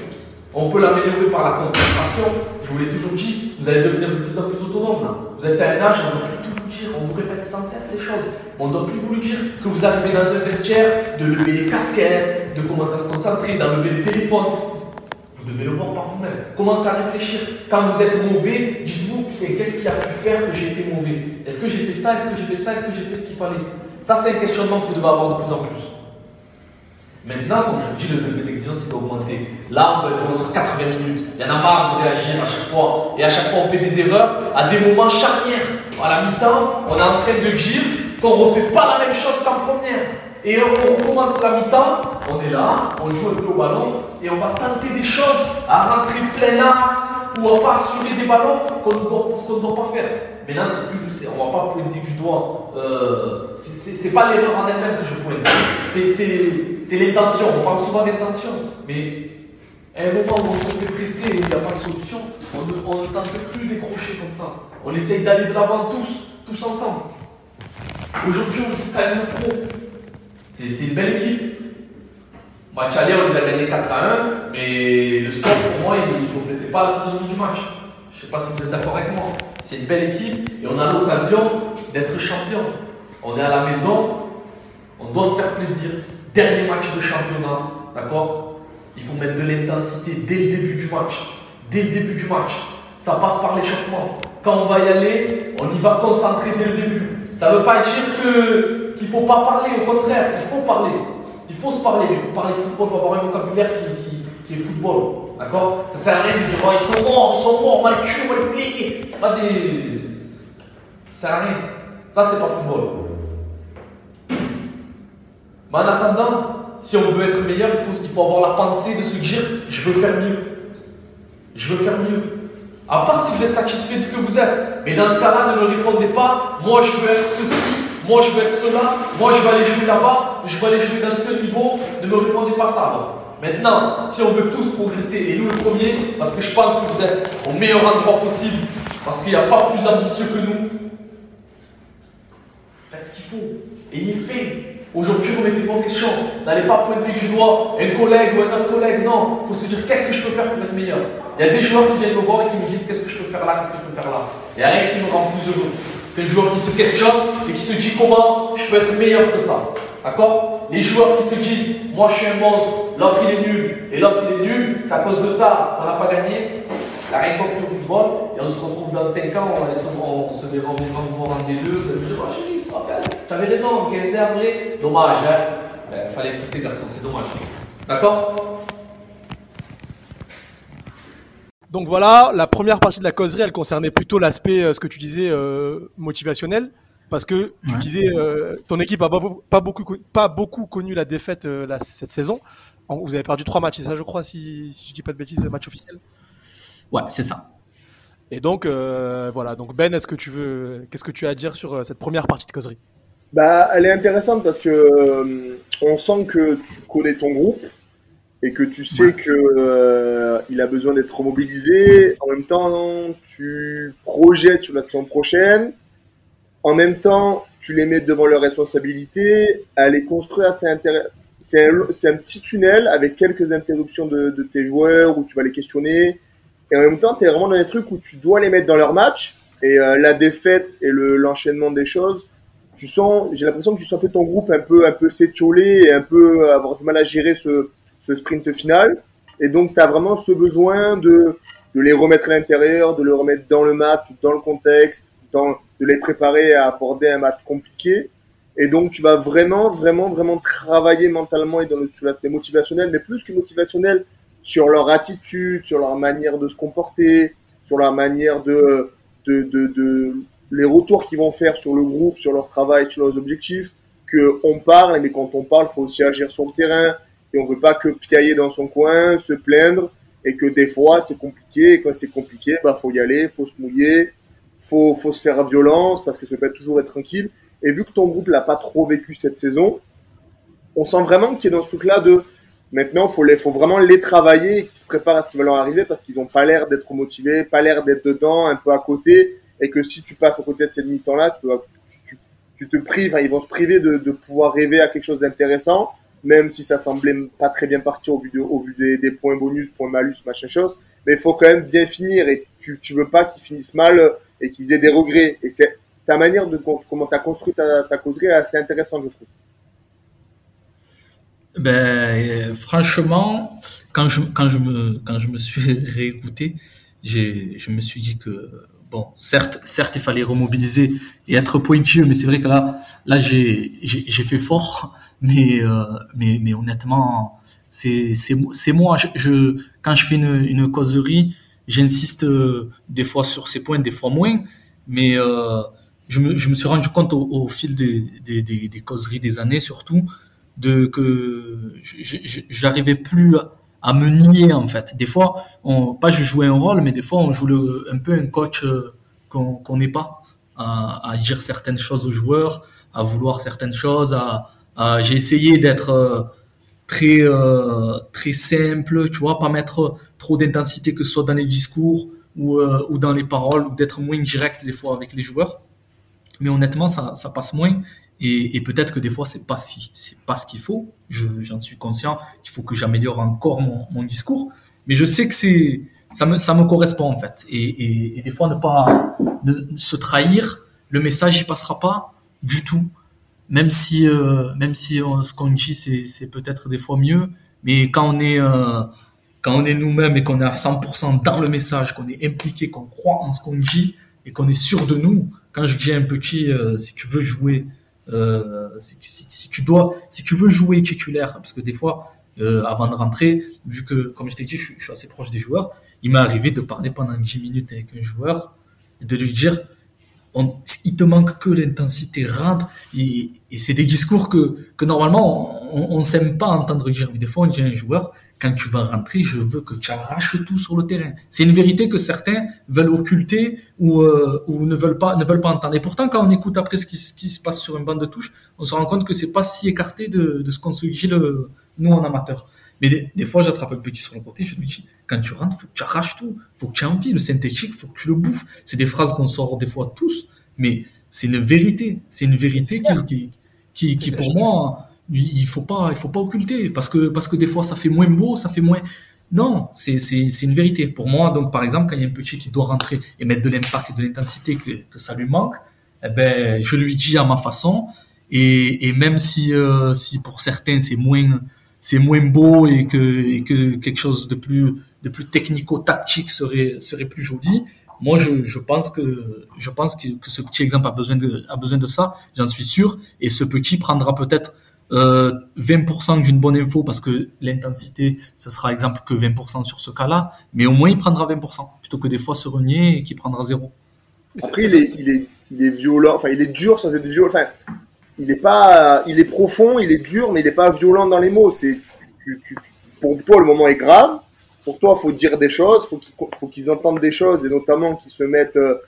On peut l'améliorer par la concentration. Je vous l'ai toujours dit, vous allez devenir de plus en plus autonome. Vous êtes à un âge, on ne doit plus tout dire, on vous répète sans cesse les choses. On ne doit plus vous le dire. Que vous arrivez dans un vestiaire, de lever les casquettes, de commencer à se concentrer, d'enlever les téléphones. Vous devez le voir par vous-même. Commencez à réfléchir. Quand vous êtes mauvais, dites-vous, putain, qu'est-ce qui a pu faire que j'ai été mauvais? Est-ce que j'ai fait ça? Est-ce que j'ai fait ça? Est-ce que j'ai fait ce qu'il fallait? Ça, c'est un questionnement que vous devez avoir de plus en plus. Maintenant, comme je vous dis, le degré d'exigence il va augmenter. Là, on peut être sur 80 minutes. Il y en a marre de réagir à chaque fois. Et à chaque fois, on fait des erreurs à des moments charnières. À la mi-temps, on est en train de dire qu'on ne refait pas la même chose qu'en première. Et on recommence la mi-temps, on est là, on joue un peu au ballon, et on va tenter des choses, à rentrer plein axe, ou à pas assurer des ballons qu'on ne doit, pas faire. Maintenant, c'est plus, on ne va pas pointer du doigt. Euh, c'est pas l'erreur en elle-même que je pointe. C'est l'intention. On parle souvent d'intention. Mais à un moment où on se fait presser et il n'y a pas de solution, on ne, tente plus décrocher comme ça. On essaye d'aller de l'avant tous, tous ensemble. Aujourd'hui, on joue quand même pro. C'est c'est une belle équipe. Match aller, on les a gagnés 4 à 1, mais le score pour moi, il ne reflétait pas la physionomie du match. Je ne sais pas si vous êtes d'accord avec moi. C'est une belle équipe et on a l'occasion d'être champion. On est à la maison, on doit se faire plaisir. Dernier match de championnat, d'accord? Il faut mettre de l'intensité dès le début du match. Dès le début du match. Ça passe par l'échauffement. Quand on va y aller, on y va concentrer dès le début. Ça ne veut pas dire que- qu'il ne faut pas parler, au contraire, il faut parler. Il faut se parler, il faut parler football, il faut avoir un vocabulaire qui, qui- qui est football. D'accord? Ça sert à rien de dire oh, ils sont morts, ils sont morts, on va les tuer, on va les. C'est pas des. Ça sert à rien. Ça, c'est pas football. Mais en attendant, si on veut être meilleur, il faut, avoir la pensée de se dire je veux faire mieux. Je veux faire mieux. À part si vous êtes satisfait de ce que vous êtes. Mais dans ce cas-là, ne me répondez pas moi je veux être ceci, moi je veux être cela, moi je vais aller jouer là-bas, je vais aller jouer dans ce niveau. Ne me répondez pas ça. Maintenant, si on veut tous progresser, et nous le premier, parce que je pense que vous êtes au meilleur endroit possible, parce qu'il n'y a pas plus ambitieux que nous, Faites ce qu'il faut. Ayez fait. Aujourd'hui, remettez-vous en question. N'allez pas pointer du doigt un collègue ou un autre collègue. Non. Il faut se dire qu'est-ce que je peux faire pour être meilleur. Il y a des joueurs qui viennent me voir et qui me disent qu'est-ce que je peux faire là, qu'est-ce que je peux faire là. Il n'y a rien qui me rend plus heureux qu'un joueur qui se questionne et qui se dit comment je peux être meilleur que ça. D'accord Les joueurs qui se disent moi je suis un monstre, l'autre il est nul et l'autre il est nul, c'est à cause de ça qu'on n'a pas gagné. Il n'a rien compris au football, et on se retrouve dans 5 ans, on, se, on se verra, on verra vous en D2, je vais dire, oh chérie, tu te rappelles, tu avais raison, 15 ans après, dommage, hein. Il fallait écouter garçon, c'est dommage. D'accord? Donc voilà, la première partie de la causerie, elle concernait plutôt l'aspect, euh, ce que tu disais, euh, motivationnel. Parce que tu Ouais. disais, euh, ton équipe a pas, pas beaucoup, co- pas beaucoup connu la défaite euh, la- cette saison. En- Vous avez perdu trois matchs, c'est ça, je crois, si, si je dis pas de bêtises, match officiel? Ouais, c'est ça. Et donc, euh, voilà. Donc, Ben, est-ce que tu veux, qu'est-ce que tu as à dire sur euh, cette première partie de causerie? Bah, elle est intéressante parce que euh, on sent que tu connais ton groupe et que tu sais Ouais. que euh, il a besoin d'être mobilisé. En même temps, tu projettes sur la saison prochaine. En même temps, tu les mets devant leurs responsabilités. Elle est construite assez intéressante. C'est un, petit tunnel avec quelques interruptions de, de tes joueurs où tu vas les questionner. Et en même temps, tu es vraiment dans des trucs où tu dois les mettre dans leur match. Et euh, la défaite et le- l'enchaînement des choses, tu sens, j'ai l'impression que tu sentais ton groupe un peu, un peu s'étioler et un peu avoir du mal à gérer ce, sprint final. Et donc, tu as vraiment ce besoin de, les remettre à l'intérieur, de les remettre dans le match, dans le contexte, de les préparer à aborder un match compliqué. Et donc, tu vas vraiment, vraiment, vraiment travailler mentalement et dans sur l'aspect motivationnel, mais plus que motivationnel, sur leur attitude, sur leur manière de se comporter, sur leur manière de les retours qu'ils vont faire sur le groupe, sur leur travail, sur leurs objectifs, que on parle, mais quand on parle, faut aussi agir sur le terrain, et on veut pas que piailler dans son coin, se plaindre, et que des fois c'est compliqué, et quand c'est compliqué, bah faut y aller, faut se mouiller, faut, faut se faire violence, parce que ça peut pas toujours être tranquille. Et vu que ton groupe l'a pas trop vécu cette saison, on sent vraiment qu'il est dans ce truc-là de maintenant, faut faut vraiment les travailler et qu'ils se préparent à ce qui va leur arriver parce qu'ils ont pas l'air d'être motivés, pas l'air d'être dedans, un peu à côté, et que si tu passes à côté de cette mi-temps-là, tu, vas- tu, te prives, enfin, ils vont se priver de, pouvoir rêver à quelque chose d'intéressant, même si ça semblait pas très bien partir au vu, des, points bonus, points malus, machin chose. Mais il faut quand même bien finir et tu, tu veux pas qu'ils finissent mal et qu'ils aient des regrets. Et c'est ta manière de comment tu as construit ta, ta causerie est assez intéressante, je trouve. Ben, euh, franchement, quand je, me, suis réécouté, je me suis dit que, bon, certes, certes, il fallait remobiliser et être pointilleux, mais c'est vrai que là, là j'ai, fait fort, mais, euh, mais, mais honnêtement, c'est, moi. Je, je, quand je fais une, une causerie, j'insiste euh, des fois sur ces points, des fois moins, mais euh, je, me, je me suis rendu compte au, au fil des, des, des, des causeries des années, surtout, de que j'arrivais plus à- à me nier en fait. Des fois, pas je jouais un rôle, mais des fois on joue un peu un coach euh, qu'on n'est pas, à, dire certaines choses aux joueurs, à vouloir certaines choses. J'ai essayé d'être euh, très euh, très simple, tu vois, pas mettre trop d'intensité que ce soit dans les discours ou, dans les paroles, ou d'être moins direct des fois avec les joueurs. Mais honnêtement, ça passe moins. Et, peut-être que des fois, c'est pas, c'est pas ce qu'il faut. Je, j'en suis conscient qu'il faut que j'améliore encore mon, mon discours. Mais je sais que c'est, ça me, ça me correspond en fait. Et, et, des fois, ne pas ne, se trahir, le message, il passera pas du tout. Même si, euh, même si on- ce qu'on dit, c'est, c'est peut-être des fois mieux. Mais quand on est, euh, quand on est nous-mêmes et qu'on est à 100% dans le message, qu'on est impliqué, qu'on croit en ce qu'on dit et qu'on est sûr de nous, quand je dis à un petit, euh, si tu veux jouer, euh, si, tu dois, si tu veux jouer titulaire, parce que des fois, euh, avant de rentrer, vu que, comme je t'ai dit, je, je suis assez proche des joueurs, il m'est arrivé de parler pendant 10 minutes avec un joueur et de lui dire, on, il te manque que l'intensité, rentre. Et, c'est des discours que, normalement, on, on s'aime pas entendre dire. Mais des fois, on dit à un joueur, quand tu vas rentrer, je veux que tu arraches tout sur le terrain. C'est une vérité que certains veulent occulter ou, euh, ne veulent pas ne entendre. Et pourtant, quand on écoute après ce qui, se- passe sur une bande de touche, on se rend compte que c'est pas si écarté de, de ce qu'on se dit nous en amateur. Mais des, des fois, j'attrape un petit sur le côté, je lui dis, quand tu rentres, faut que tu arraches tout, faut que tu aies envie, le synthétique, faut que tu le bouffes. C'est des phrases qu'on sort des fois tous, mais c'est une vérité. C'est une vérité qui, qui, qui, qui, pour moi, il faut pas, il faut pas occulter parce que, parce que des fois, ça fait moins beau, ça fait moins. Non, c'est, une vérité. Pour moi, donc, par exemple, quand il y a un petit qui doit rentrer et mettre de l'impact et de l'intensité que, que ça lui manque, eh ben, je lui dis à ma façon. Et, et même si, euh, si pour certains c'est moins, c'est moins beau et que, quelque chose de plus, technico-tactique serait, plus joli. Moi, je, pense que, je pense que, ce petit exemple a besoin de, ça, j'en suis sûr. Et ce petit prendra peut-être euh, 20% d'une bonne info parce que l'intensité, ce sera exemple que 20% sur ce cas-là, mais au moins il prendra 20% plutôt que des fois se renier et qu'il prendra zéro. Après, il est, violent, enfin, il est dur sans être violent. Il est pas, il est profond, il est dur, mais il n'est pas violent dans les mots. C'est, pour toi, le moment est grave. Pour toi, faut dire des choses, faut qu'ils, faut qu'ils entendent des choses, et notamment qu'ils se mettent, euh,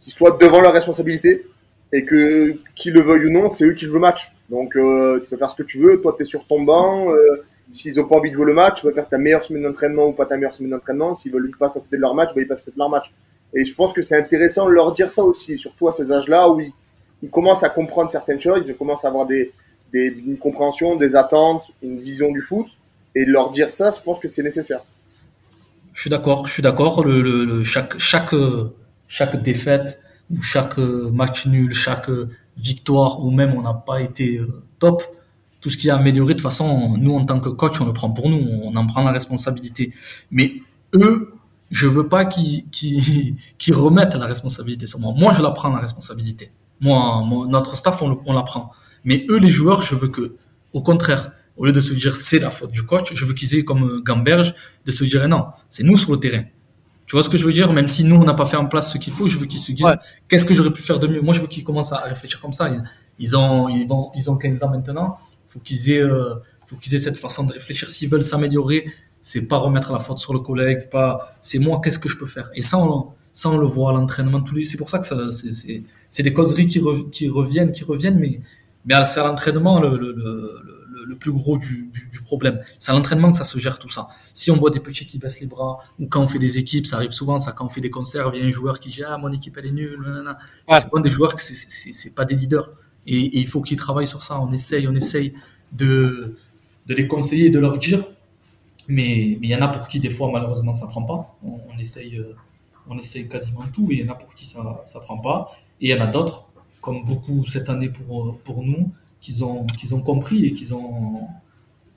qu'ils soient devant leurs responsabilités, et que, qu'ils le veuillent ou non, c'est eux qui jouent le match. Donc, euh, tu peux faire ce que tu veux. Toi, tu es sur ton banc. euh, s'ils ont pas envie de jouer le match, tu peux faire ta meilleure semaine d'entraînement ou pas ta meilleure semaine d'entraînement. S'ils veulent qu'ils passent à côté de leur match, bah, ils passent à côté de leur match. Et je pense que c'est intéressant de leur dire ça aussi, surtout à ces âges-là où ils, ils commencent à comprendre certaines choses, ils commencent à avoir des, des, une compréhension, des attentes, une vision du foot. Et leur dire ça, je pense que c'est nécessaire. Je suis d'accord, je suis d'accord. Le, chaque, chaque, euh, chaque défaite ou chaque euh, match nul, chaque euh, victoire ou même on n'a pas été top, tout ce qui est amélioré, de toute façon, nous en tant que coach, on le prend pour nous, on en prend la responsabilité. Mais eux, je veux pas qu'ils qu'ils remettent la responsabilité sur moi. Moi, je la prends la responsabilité. Moi, moi, notre staff, on, le- on la prend. Mais eux, les joueurs, je veux que, au contraire, au lieu de se dire c'est la faute du coach, je veux qu'ils aient comme euh, Gamberge de se dire non, c'est nous sur le terrain. Tu vois ce que je veux dire? Même si nous, on n'a pas fait en place ce qu'il faut, je veux qu'ils se disent Ouais. qu'est-ce que j'aurais pu faire de mieux? Moi, je veux qu'ils commencent à réfléchir comme ça. Ils, ils, ont, ils, vont, ils ont 15 ans maintenant. faut qu'ils aient, euh, faut qu'ils aient cette façon de réfléchir. S'ils veulent s'améliorer, c'est pas remettre la faute sur le collègue, pas c'est moi, qu'est-ce que je peux faire? Et ça, on, ça, on le voit à l'entraînement. tous les- C'est pour ça que ça, c'est, des causeries qui, re- qui reviennent, qui reviennent, mais, c'est à l'entraînement le, le, le, le- le plus gros du, du, du problème. C'est à l'entraînement que ça se gère tout ça. Si on voit des petits qui baissent les bras, ou quand on fait des équipes, ça arrive souvent, ça, quand on fait des concerts, il y a un joueur qui dit Ah, mon équipe elle est nulle. nanana. C'est souvent des joueurs que c'est, c'est, pas des leaders. Et, et il faut qu'ils travaillent sur ça. On essaye, on essaye de, de les conseiller, de leur dire. Mais mais il y en a pour qui, des fois, malheureusement, ça prend pas. On, on essaye, euh, on essaye quasiment tout, et il y en a pour qui ça, ça prend pas. Et il y en a d'autres, comme beaucoup cette année pour, pour nous, qu'ils ont, qu'ils ont compris et qu'ils ont,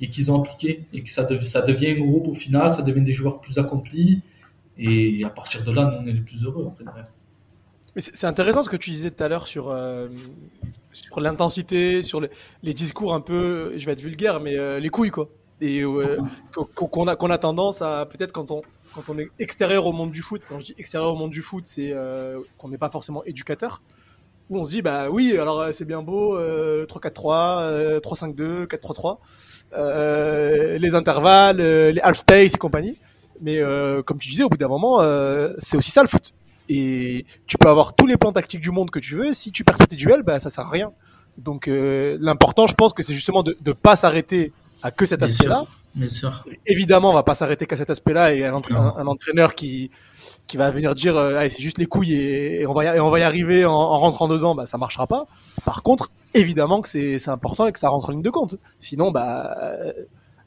et qu'ils ont appliqué. Et que ça, dev- ça devient un groupe au final, ça devient des joueurs plus accomplis. Et à partir de là, nous, on est les plus heureux après derrière. Mais c'est intéressant ce que tu disais tout à l'heure sur, euh, sur l'intensité, sur les, les discours un peu, je vais être vulgaire, mais euh, les couilles, quoi. Et euh, qu'on qu'on a, qu'on a tendance à, peut-être quand on, quand on est extérieur au monde du foot, quand je dis extérieur au monde du foot, c'est euh, qu'on n'est pas forcément éducateur, où on se dit, bah oui, alors euh, c'est bien beau, euh, 3-4-3, euh, 3-5-2, 4-3-3, euh, les intervalles, euh, les half space et compagnie. Mais euh, comme tu disais, au bout d'un moment, euh, c'est aussi ça le foot. Et tu peux avoir tous les plans tactiques du monde que tu veux, si tu perds pas tes duels, bah, ça sert à rien. Donc euh, l'important, je pense que c'est justement de ne pas s'arrêter à que cet aspect-là. Bien sûr. Évidemment, on va pas s'arrêter qu'à cet aspect-là et un, entraîneur qui qui va venir dire euh, Allez, c'est juste les couilles et, et on va y, et on va y arriver en, en rentrant dedans, bah ça marchera pas. Par contre, évidemment que c'est c'est important et que ça rentre en ligne de compte. Sinon, bah euh,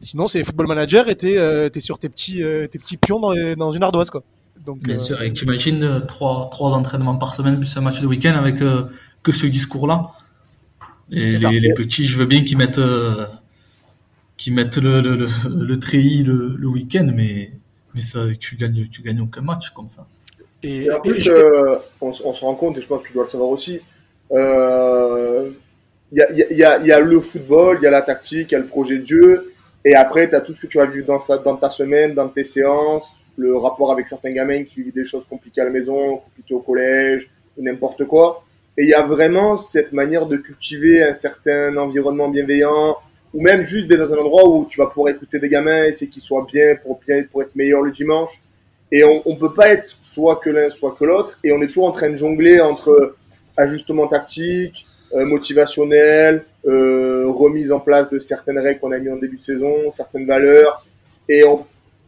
sinon c'est football manager et t'es euh, t'es sur tes petits tes petits pions dans, les- dans une ardoise quoi. Donc Bien sûr. Et tu imagines trois, trois entraînements par semaine plus un match de week-end avec que ce discours-là. Et C'est ça. les, les petits, je veux bien qu'ils mettent, euh, qu'ils mettent le, le, le, le treillis le, le week-end, mais, mais ça, tu gagnes, tu gagnes aucun match comme ça. et, Et en plus, euh, on, se rend compte, et je pense que tu dois le savoir aussi, euh, il y, a, il y a- il y a- y a le football, il y a la tactique, il y a le projet de jeu, et après, tu as tout ce que tu as vu dans, sa, dans ta semaine, dans tes séances, le rapport avec certains gamins qui vivent des choses compliquées à la maison, compliquées au collège, ou n'importe quoi. Et il y a vraiment cette manière de cultiver un certain environnement bienveillant, ou même juste d'être dans un endroit où tu vas pouvoir écouter des gamins, essayer qu'ils soient bien pour, bien pour être meilleurs le dimanche. Et on ne peut pas être soit que l'un, soit que l'autre. Et on est toujours en train de jongler entre ajustement tactique, euh, motivationnel, euh, remise en place de certaines règles qu'on a mis en début de saison, certaines valeurs. Et on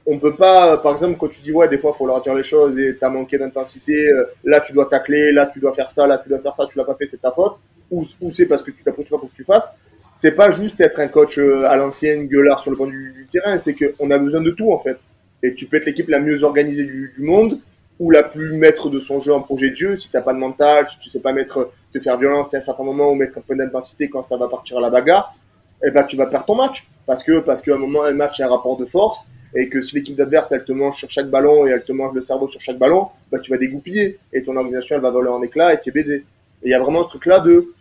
on peut pas, par exemple, quand tu dis ouais, des fois, faut leur dire les choses et t'as manqué d'intensité, euh, là tu dois tacler, là tu dois faire ça, là tu dois faire ça, tu l'as pas fait, c'est ta faute. Ou, c'est parce que tu t'as pas pour que tu fasses. C'est pas juste être un coach euh, à l'ancienne, gueulard sur le banc du, terrain, c'est qu'on a besoin de tout en fait. Et tu peux être l'équipe la mieux organisée du, monde ou la plus maître de son jeu en projet de jeu. Si t'as pas de mental, si tu sais pas mettre, te faire violence à un certain moment ou mettre un peu d'intensité quand ça va partir à la bagarre, eh ben tu vas perdre ton match parce que parce qu'à un moment le match est un rapport de force et que si l'équipe d'adverse elle te mange sur chaque ballon et elle te mange le cerveau sur chaque ballon, bah tu vas dégoupiller et ton organisation elle va voler en éclats et tu es baisé. Et il y a vraiment ce truc là de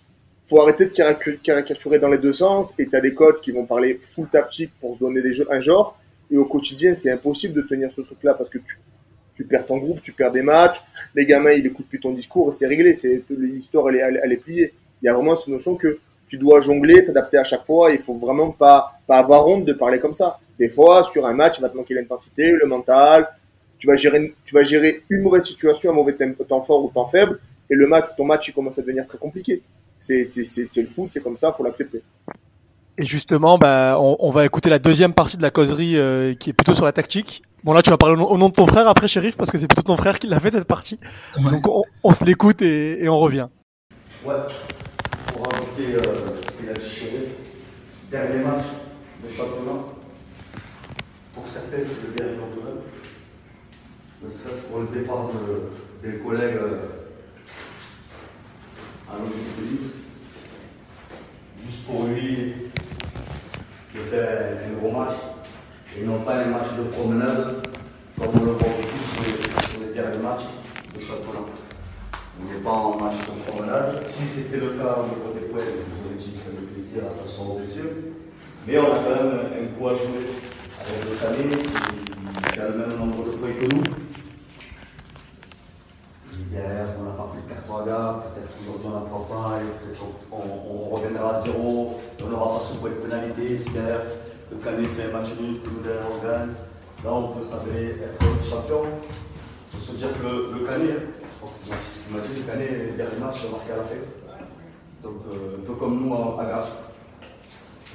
faut arrêter de caricature- caricaturer dans les deux sens et tu as des codes qui vont parler full tactique pour donner des jeux, un genre et au quotidien c'est impossible de tenir ce truc là parce que tu, perds ton groupe, tu perds des matchs, les gamins ils écoutent plus ton discours et c'est réglé, c'est l'histoire elle est, pliée. Il y a vraiment cette notion que tu dois jongler, t'adapter à chaque fois, il faut vraiment pas, pas avoir honte de parler comme ça. Des fois, sur un match, il va te manquer l'intensité, le mental, tu vas gérer, tu vas gérer une mauvaise situation, un mauvais temps, temps fort ou temps faible, et le match, ton match, il commence à devenir très compliqué. C'est, le foot, c'est comme ça, faut l'accepter. Et justement, bah, on, on va écouter la deuxième partie de la causerie euh, qui est plutôt sur la tactique. Bon là, tu vas parler au nom, au nom de ton frère après, shérif, parce que c'est plutôt ton frère qui l'a fait cette partie. Ouais. Donc on, on se l'écoute et, et on revient. Ouais, pour rajouter euh, ce qu'il a dit Chérif, dernier match de championnat, pour certains c'est le dernier championnat, ne serait-ce pour le départ de, des collègues euh, à juste pour lui de faire un, gros match, et non pas un match de promenade, comme on le voit beaucoup sur les, derniers matchs de championnat. On n'est pas en match de promenade. Si c'était le cas au niveau des points, je vous aurais dit que le plaisir, attention aux blessures. Mais on a quand même un coup à jouer avec le Canet, qui a le même nombre de points que nous. Derrière, on n'a pas pris de carton à gare, peut-être qu'aujourd'hui on n'en prend pas, peut-être qu'on on, on reviendra à zéro, on n'aura pas ce point de pénalité. Si derrière le Canet fait un match nul, nous derrière on gagne, là on peut s'avérer être champion. Il faut se dire que le, le Canet, je crois que c'est Mathis qui m'a dit, le Canet, les derniers matchs, ils ont marqué à la fête. Donc euh, un peu comme nous à, Gare.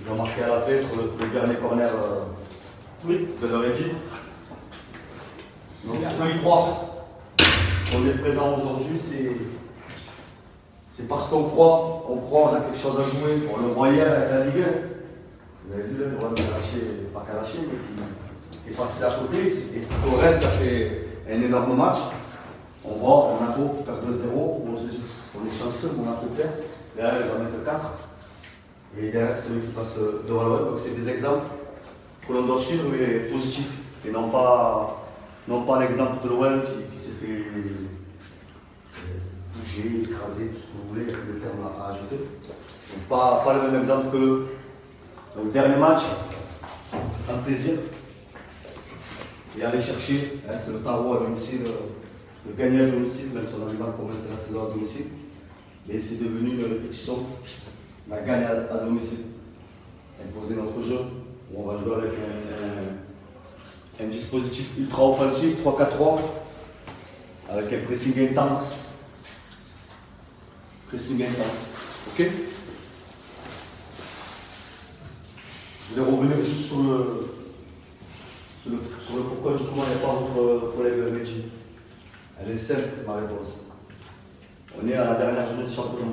Ils ont marqué à la fête sur le, le dernier corner euh, de leur équipe. Donc il faut y croire. On est présent aujourd'hui, c'est. C'est parce qu'on croit, on croit, on a quelque chose à jouer. On le voyait avec la Ligue 1. Vous avez vu, le a lâché, pas qu'à lâcher, mais qui, est passé à côté. Et plutôt Rennes qui a fait un énorme match. On voit Monaco qui perd 2-0. On est chanceux, Monaco perd. Derrière, il va mettre 4. Et derrière, c'est lui qui passe devant le web. Donc, c'est des exemples que l'on doit suivre, mais positifs. Et non pas, non pas l'exemple de l'OM qui, s'est fait euh, bouger, écraser, tout ce que vous voulez, de termes à, ajouter. Pas, pas le même exemple que le dernier match. Un plaisir. Et aller chercher, hein, c'est le tarot à domicile, euh, de gagner à domicile, même si on a du mal la saison à domicile. Mais c'est devenu une répétition. La gagne à, à domicile. Imposer notre jeu, où on va jouer avec un- un dispositif ultra offensif, 3-4-3, avec un pressing intense. Pressing intense. Ok? Je vais revenir juste sur le, sur le, pourquoi du comment il n'y a pas votre collègue Medji. Elle est simple, ma réponse. On est à la dernière journée de championnat.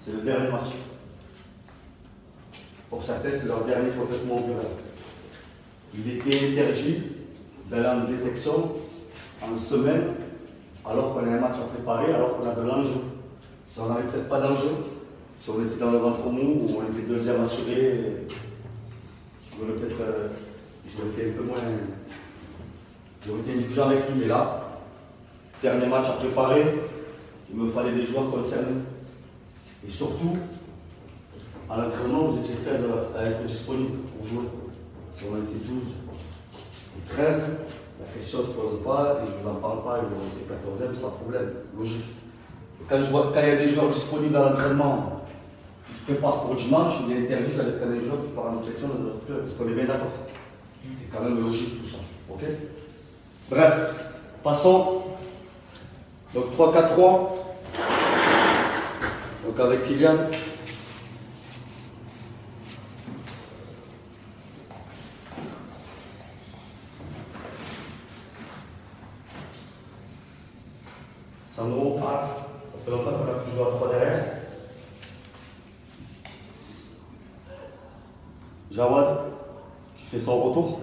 C'est le dernier match. Pour certains, c'est leur dernier complètement au bureau. Il était interdit d'aller en détection en semaine, alors qu'on a un match à préparer, alors qu'on a de l'enjeu. Si on n'avait peut-être pas d'enjeu, si on était dans le ventre mou ou on était deuxième assuré, j'aurais peut-être euh, été un peu moins. J'aurais été indulgent avec lui, mais là, dernier match à préparer, il me fallait des joueurs concernés. Et surtout, à l'entraînement, vous étiez 16 à être disponible pour jouer. Si on était 12 et 13, la question ne se pose pas, et je ne vous en parle pas, ils ont été 14e sans problème, logique. Et quand, je vois, quand il y a des joueurs disponibles à l'entraînement qui se préparent pour dimanche, il est interdit d'aller prendre des joueurs qui partent en sélection dans notre club, parce qu'on est bien d'accord? C'est quand même logique tout ça. ok? Bref, passons. Donc 3-4-3. Donc avec Kylian. Sandro, Axe, ça fait longtemps qu'on a pu jouer à 3 derrière. Jawad, qui fait son retour.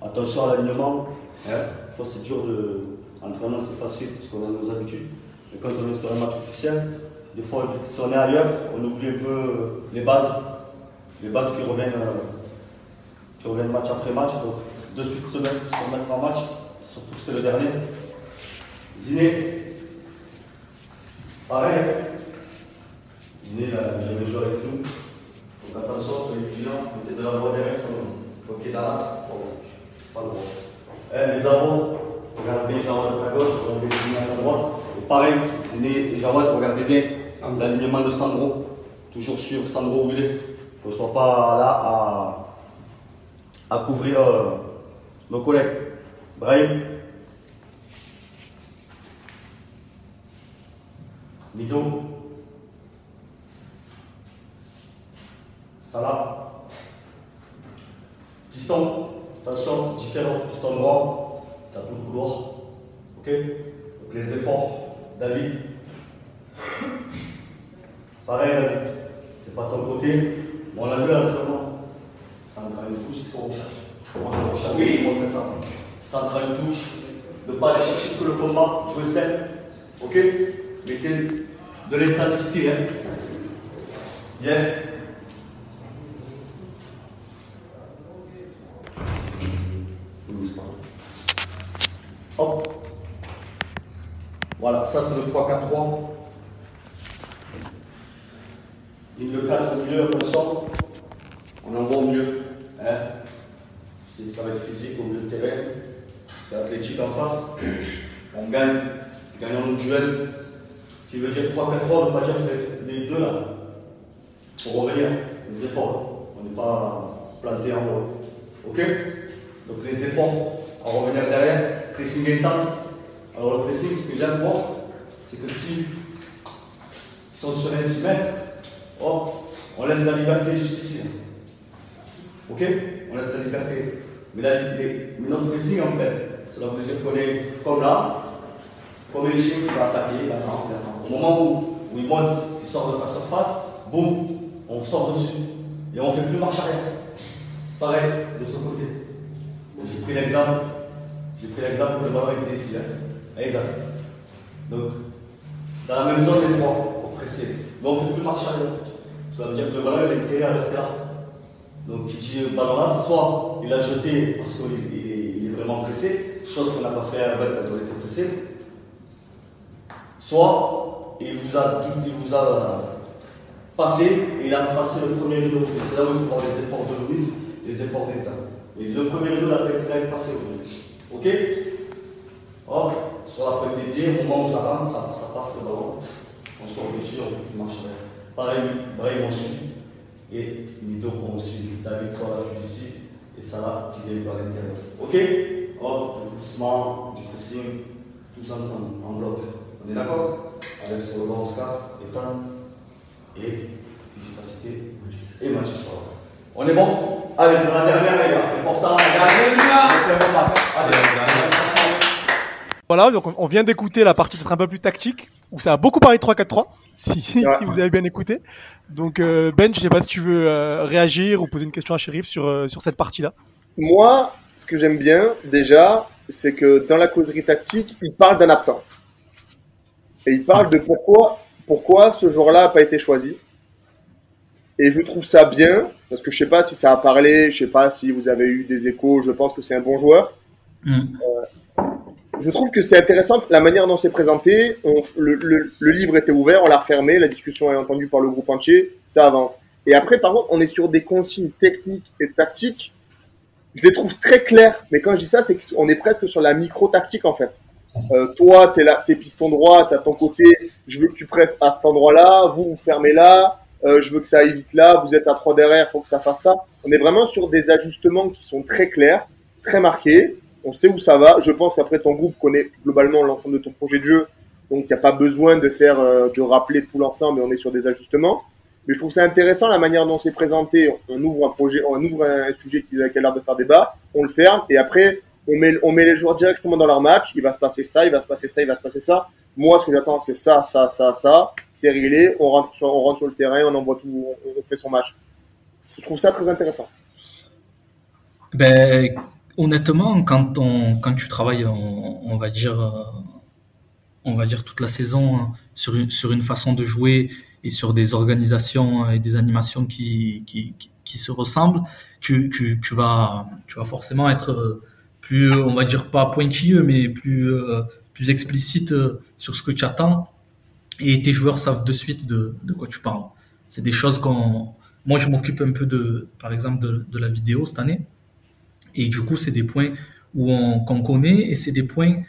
Attention à l'alignement. Hein. Des fois, c'est dur de. Entraînement, c'est facile parce qu'on a nos habitudes. Mais quand on est sur un match officiel, des fois, si on est ailleurs, on oublie un peu les bases. Les bases qui reviennent, euh, qui reviennent match après match. Donc, de suite se mettre, se mettre en match, surtout que c'est le dernier. Ziné, pareil. Ziné, là, jamais joué avec nous. Donc attention, soyez vigilants, mettez de la voix derrière, ça va. Ok, dans l'axe, pas droit. Eh, les d'avant, regardez Jawad à ta gauche, regardez Ziné à ta droite. Et pareil, Ziné et Jawad, regardez bien l'alignement de Sandro. Toujours sur Sandro où. Qu'on ne soit pas là à, à couvrir euh, nos collègues. Brahim. Mido. Salah. Piston. Attention, différent. Piston droit. T'as tout le couloir. Ok? Donc les efforts. David. Pareil, David. C'est pas ton côté. Bon, on l'a vu à l'entraînement. Centre une touche, c'est ce qu'on recherche. Moi, je recherche? Oui. Centre une touche. Ne pas aller chercher que le combat. Jouer simple. Ok? Mettez de l'intensité. Hein. Yes. Hop. Voilà, ça c'est le 3-4-3. Ligne de 4 au milieu. On en voit au mieux. Hein. Ça va être physique au milieu de terrain. C'est athlétique en face. On gagne. Gagnons notre duel. Tu veux dire 3-4-3, on ne pas dire les, deux là. Pour revenir, les efforts. On n'est pas planté en haut. Ok? Donc les efforts, à revenir derrière. Pressing intense. Alors le pressing, ce que j'aime voir, c'est que si ils sont sur un 6 mètres, hop, on laisse la liberté jusqu'ici. là. Ok? On laisse la liberté. Mais, là, notre pressing en fait, cela veut dire qu'on est comme là, comme un chien qui va attaquer, il attend, il attend. Au moment où, il monte, il sort de sa surface, boum, on sort dessus. Et on ne fait plus marche arrière. Pareil, de ce côté. J'ai pris l'exemple. J'ai pris l'exemple où le ballon était ici. Hein. Exact. Donc, dans la même zone, les trois, pour presser. Mais on ne fait plus marche arrière. Ça veut dire que le ballon, il intérêt à rester là. Donc, qui dit ballon là, soit il a jeté parce qu'il il est, vraiment pressé, chose qu'on n'a pas fait avec quand on était pressé, soit il vous a, il vous a passé et il a passé le premier rideau. C'est là où il faut voir les efforts de Louis, les efforts des hommes. Et le premier rideau, la tête est passé aujourd'hui. Ok? Hop, sur la des pieds, au moment où ça rentre, ça, ça passe le ballon. On sort dessus, on fait une marche. Pareil, Brahim on suit. Et Mido on suit. David sort la ici. Et Salah qui vient par l'intérieur. Ok? Hop, le poussement, du pressing, tous ensemble, en bloc. On est d'accord Avec banc Oscar, Ethan et efficacité et Mathis Soir. On est bon Allez, pour la dernière, les gars. Important, Voilà, donc on- vient d'écouter la partie peut-être un peu plus tactique, où ça a beaucoup parlé de 3-4-3, si, Ouais. si vous avez bien écouté. Donc euh, Ben, je sais pas si tu veux euh, réagir ou poser une question à Shérif sur, euh, sur cette partie-là. Moi, ce que j'aime bien, déjà, c'est que dans la causerie tactique, il parle d'un absent. Et il parle de pourquoi, pourquoi ce joueur-là n'a pas été choisi. Et je trouve ça bien, parce que je sais pas si ça a parlé, je sais pas si vous avez eu des échos, je pense que c'est un bon joueur. Mm. Je trouve que c'est intéressant la manière dont c'est présenté. On- le, le- le livre était ouvert, on l'a refermé, la discussion est entendue par le groupe entier, ça avance. Et après, par contre, on est sur des consignes techniques et tactiques. Je les trouve très claires, mais quand je dis ça, c'est qu'on est presque sur la micro-tactique en fait. Euh, toi, t'es là, t'es piston droit, t'as ton côté, je veux que tu presses à cet endroit-là, vous vous fermez là, euh, je veux que ça aille vite là, vous êtes à trois derrière, faut que ça fasse ça. On est vraiment sur des ajustements qui sont très clairs, très marqués. On sait où ça va. Je pense qu'après ton groupe connaît globalement l'ensemble de ton projet de jeu, donc il n'y a pas besoin de faire, euh, de rappeler tout l'ensemble. On est sur des ajustements. Mais je trouve ça intéressant la manière dont c'est présenté. On ouvre un projet, on ouvre un sujet qui a l'air de faire débat, on le ferme et après on met, les joueurs directement dans leur match. Il va se passer ça, il va se passer ça, il va se passer ça. Moi, ce que j'attends, c'est ça, ça, ça, ça. C'est réglé. On rentre sur, le terrain, on envoie tout, on, on fait son match. Je trouve ça très intéressant. Ben, honnêtement, quand, on, tu travailles, on, va dire, euh, on va dire toute la saison hein, sur une, façon de jouer et sur des organisations et des animations qui, se ressemblent, tu vas forcément être euh, plus, on va dire pas pointilleux, mais plus, euh, plus explicite euh, sur ce que tu attends. Et tes joueurs savent de suite de, de quoi tu parles. C'est des choses qu'on. Moi, je m'occupe un peu de, par exemple, de, de, la vidéo cette année. Et du coup, c'est des points où on, qu'on connaît et c'est des points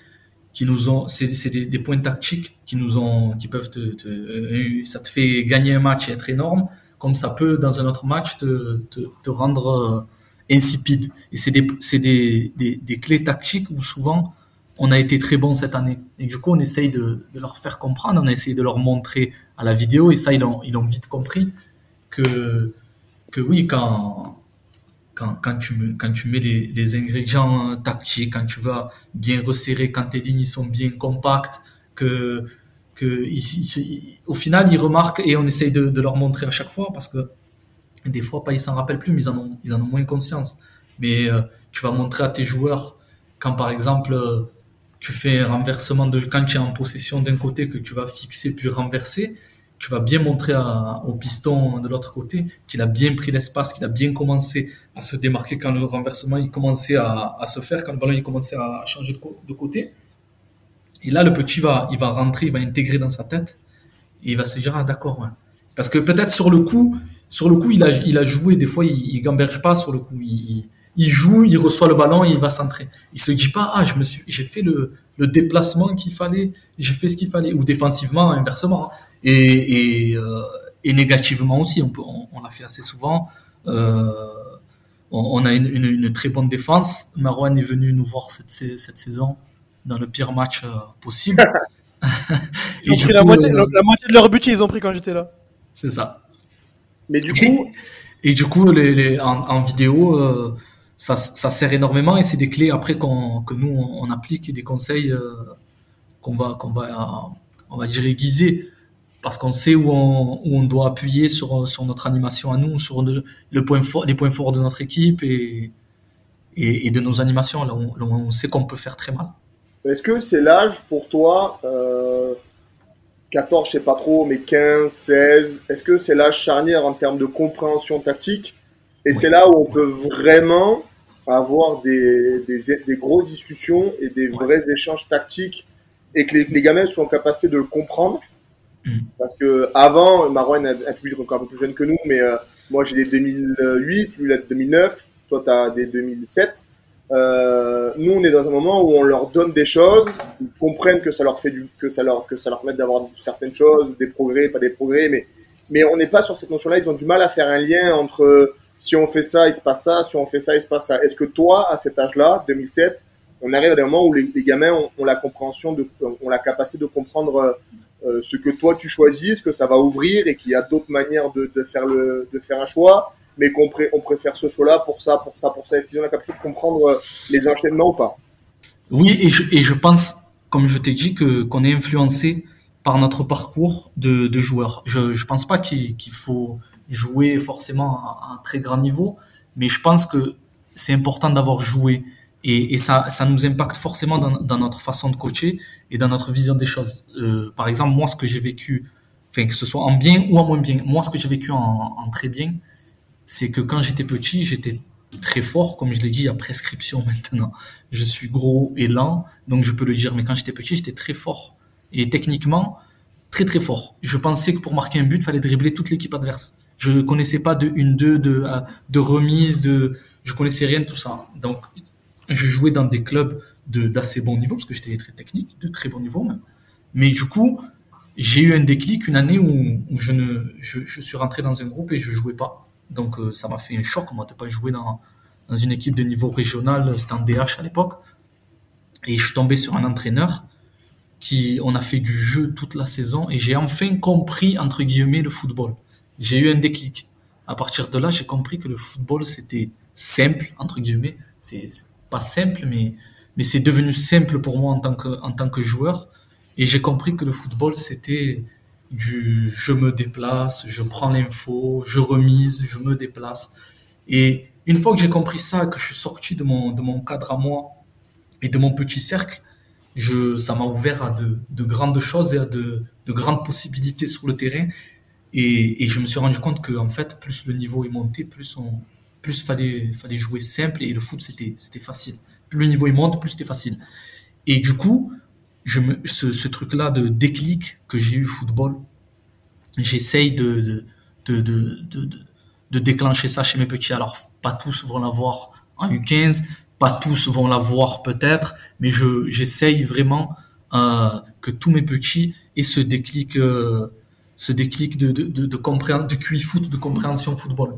qui nous ont, c'est, c'est des, points tactiques qui nous ont, qui peuvent te, te, ça te fait gagner un match et être énorme, comme ça peut dans un autre match te, te, te rendre insipide. Et c'est des, des, des, des, clés tactiques où souvent on a été très bon cette année. Et du coup, on essaye de, leur faire comprendre, on a essayé de leur montrer à la vidéo, et ça, ils ont, ils ont vite compris que, que oui, quand, quand, quand, tu, quand tu mets les, les ingrédients tactiques, quand tu vas bien resserrer, quand tes lignes sont bien compactes, que, que ici, au final, ils remarquent et on essaye de leur montrer à chaque fois parce que des fois, pas ils s'en rappellent plus, mais ils en ont, moins conscience. Mais euh, tu vas montrer à tes joueurs quand, par exemple, euh, tu fais un renversement de quand tu es en possession d'un côté que tu vas fixer puis renverser, tu vas bien montrer à, au piston de l'autre côté qu'il a bien pris l'espace, qu'il a bien commencé à se démarquer quand le renversement il commençait à, se faire, quand le ballon il commençait à changer de, côté. Et là, le petit va, il va rentrer, il va intégrer dans sa tête et il va se dire ah d'accord, parce que peut-être sur le coup, sur le coup, il a, il a joué. Des fois, il, il gamberge pas sur le coup. Il, il joue, il reçoit le ballon et il va centrer. Il se dit pas, ah, je me suis, j'ai fait le, le déplacement qu'il fallait, j'ai fait ce qu'il fallait, ou défensivement, inversement. Et, et, euh, et négativement aussi, on, peut, on, on l'a fait assez souvent. Euh, on, on, a une, une, une, très bonne défense. Marouane est venu nous voir cette, cette saison dans le pire match euh, possible. ils ont pris coup, la, moitié, euh, la moitié de leur budget, ils ont pris quand j'étais là. C'est ça. Mais du coup. Et, et du coup, les, les, en, en, vidéo, euh, ça, ça, sert énormément et c'est des clés après qu'on, que nous, on, on, applique et des conseils euh, qu'on va, qu'on va, on va dire aiguiser parce qu'on sait où on, où on doit appuyer sur, sur notre animation à nous, sur le, le point fort, les points forts de notre équipe et, et, et de nos animations. Là, on, là, on sait qu'on peut faire très mal. Est-ce que c'est l'âge pour toi euh, 14, je sais pas trop, mais 15, 16, est-ce que c'est l'âge charnière en termes de compréhension tactique? Et oui. c'est là où on peut vraiment avoir des, des, des grosses discussions et des vrais échanges tactiques et que les, les, gamins soient en capacité de le comprendre. Mm. Parce que avant, Marouane a un public encore un peu plus jeune que nous, mais euh, moi j'ai des 2008, lui il a des 2009, toi tu as des 2007. Euh, nous, on est dans un moment où on leur donne des choses, ils comprennent que ça leur fait du, que ça leur, que ça leur permet d'avoir certaines choses, des progrès, pas des progrès, mais, mais on n'est pas sur cette notion-là. Ils ont du mal à faire un lien entre si on fait ça, il se passe ça, si on fait ça, il se passe ça. Est-ce que toi, à cet âge-là, 2007, on arrive à des moments où les, les gamins ont, ont, la compréhension de, ont la capacité de comprendre euh, ce que toi tu choisis, ce que ça va ouvrir et qu'il y a d'autres manières de, de faire le, de faire un choix? Mais qu'on on préfère ce choix-là pour ça, pour ça, pour ça. Est-ce qu'ils ont la capacité de comprendre euh, les enchaînements ou pas? Oui, et je, pense, comme je t'ai dit, qu'on est influencé par notre parcours de, joueur. Je ne pense pas qu'il qu faut jouer forcément à, un très grand niveau, mais je pense que c'est important d'avoir joué et, ça, ça nous impacte forcément dans, notre façon de coacher et dans notre vision des choses. Euh, par exemple, moi, ce que j'ai vécu, enfin que ce soit en bien ou en moins bien, moi, ce que j'ai vécu en très bien, c'est que quand j'étais petit, j'étais très fort, comme je l'ai dit, a prescription maintenant. Je suis gros et lent, donc je peux le dire, mais quand j'étais petit, j'étais très fort. Et techniquement, très très fort. Je pensais que pour marquer un but, il fallait dribbler toute l'équipe adverse. Je ne connaissais pas de 1-2, de, de remise, de, je connaissais rien de tout ça. Donc, je jouais dans des clubs d'assez bon niveau, parce que j'étais très technique, de très bon niveau même. Mais du coup, j'ai eu un déclic une année où, je, ne, je, je suis rentré dans un groupe et je jouais pas. Donc euh, ça m'a fait un choc, moi, de pas jouer dans, dans une équipe de niveau régional, c'était en DH à l'époque. Et je suis tombé sur un entraîneur qui, on a fait du jeu toute la saison et j'ai enfin compris, entre guillemets, le football. J'ai eu un déclic. À partir de là, j'ai compris que le football, c'était simple, entre guillemets. C'est pas simple, mais, mais c'est devenu simple pour moi en tant que, en tant que joueur. Et j'ai compris que le football, c'était, du je me déplace, je prends l'info, je remise, je me déplace. Et une fois que j'ai compris ça, que je suis sorti de mon, de mon cadre à moi et de mon petit cercle, je, ça m'a ouvert à de, de, grandes choses et à de, de, grandes possibilités sur le terrain. Et, et je me suis rendu compte que en fait, plus le niveau est monté, plus on, plus fallait, fallait jouer simple et le foot c'était, c'était facile. Plus le niveau est monte, plus c'était facile. Et du coup, je me, ce, truc-là de déclic que j'ai eu football, j'essaye de, de, de, de, de, déclencher ça chez mes petits. Alors, pas tous vont l'avoir en U15, pas tous vont l'avoir peut-être, mais je, j'essaye vraiment euh, que tous mes petits aient ce déclic, euh, ce déclic de, de, de, de, de QI foot, de compréhension football.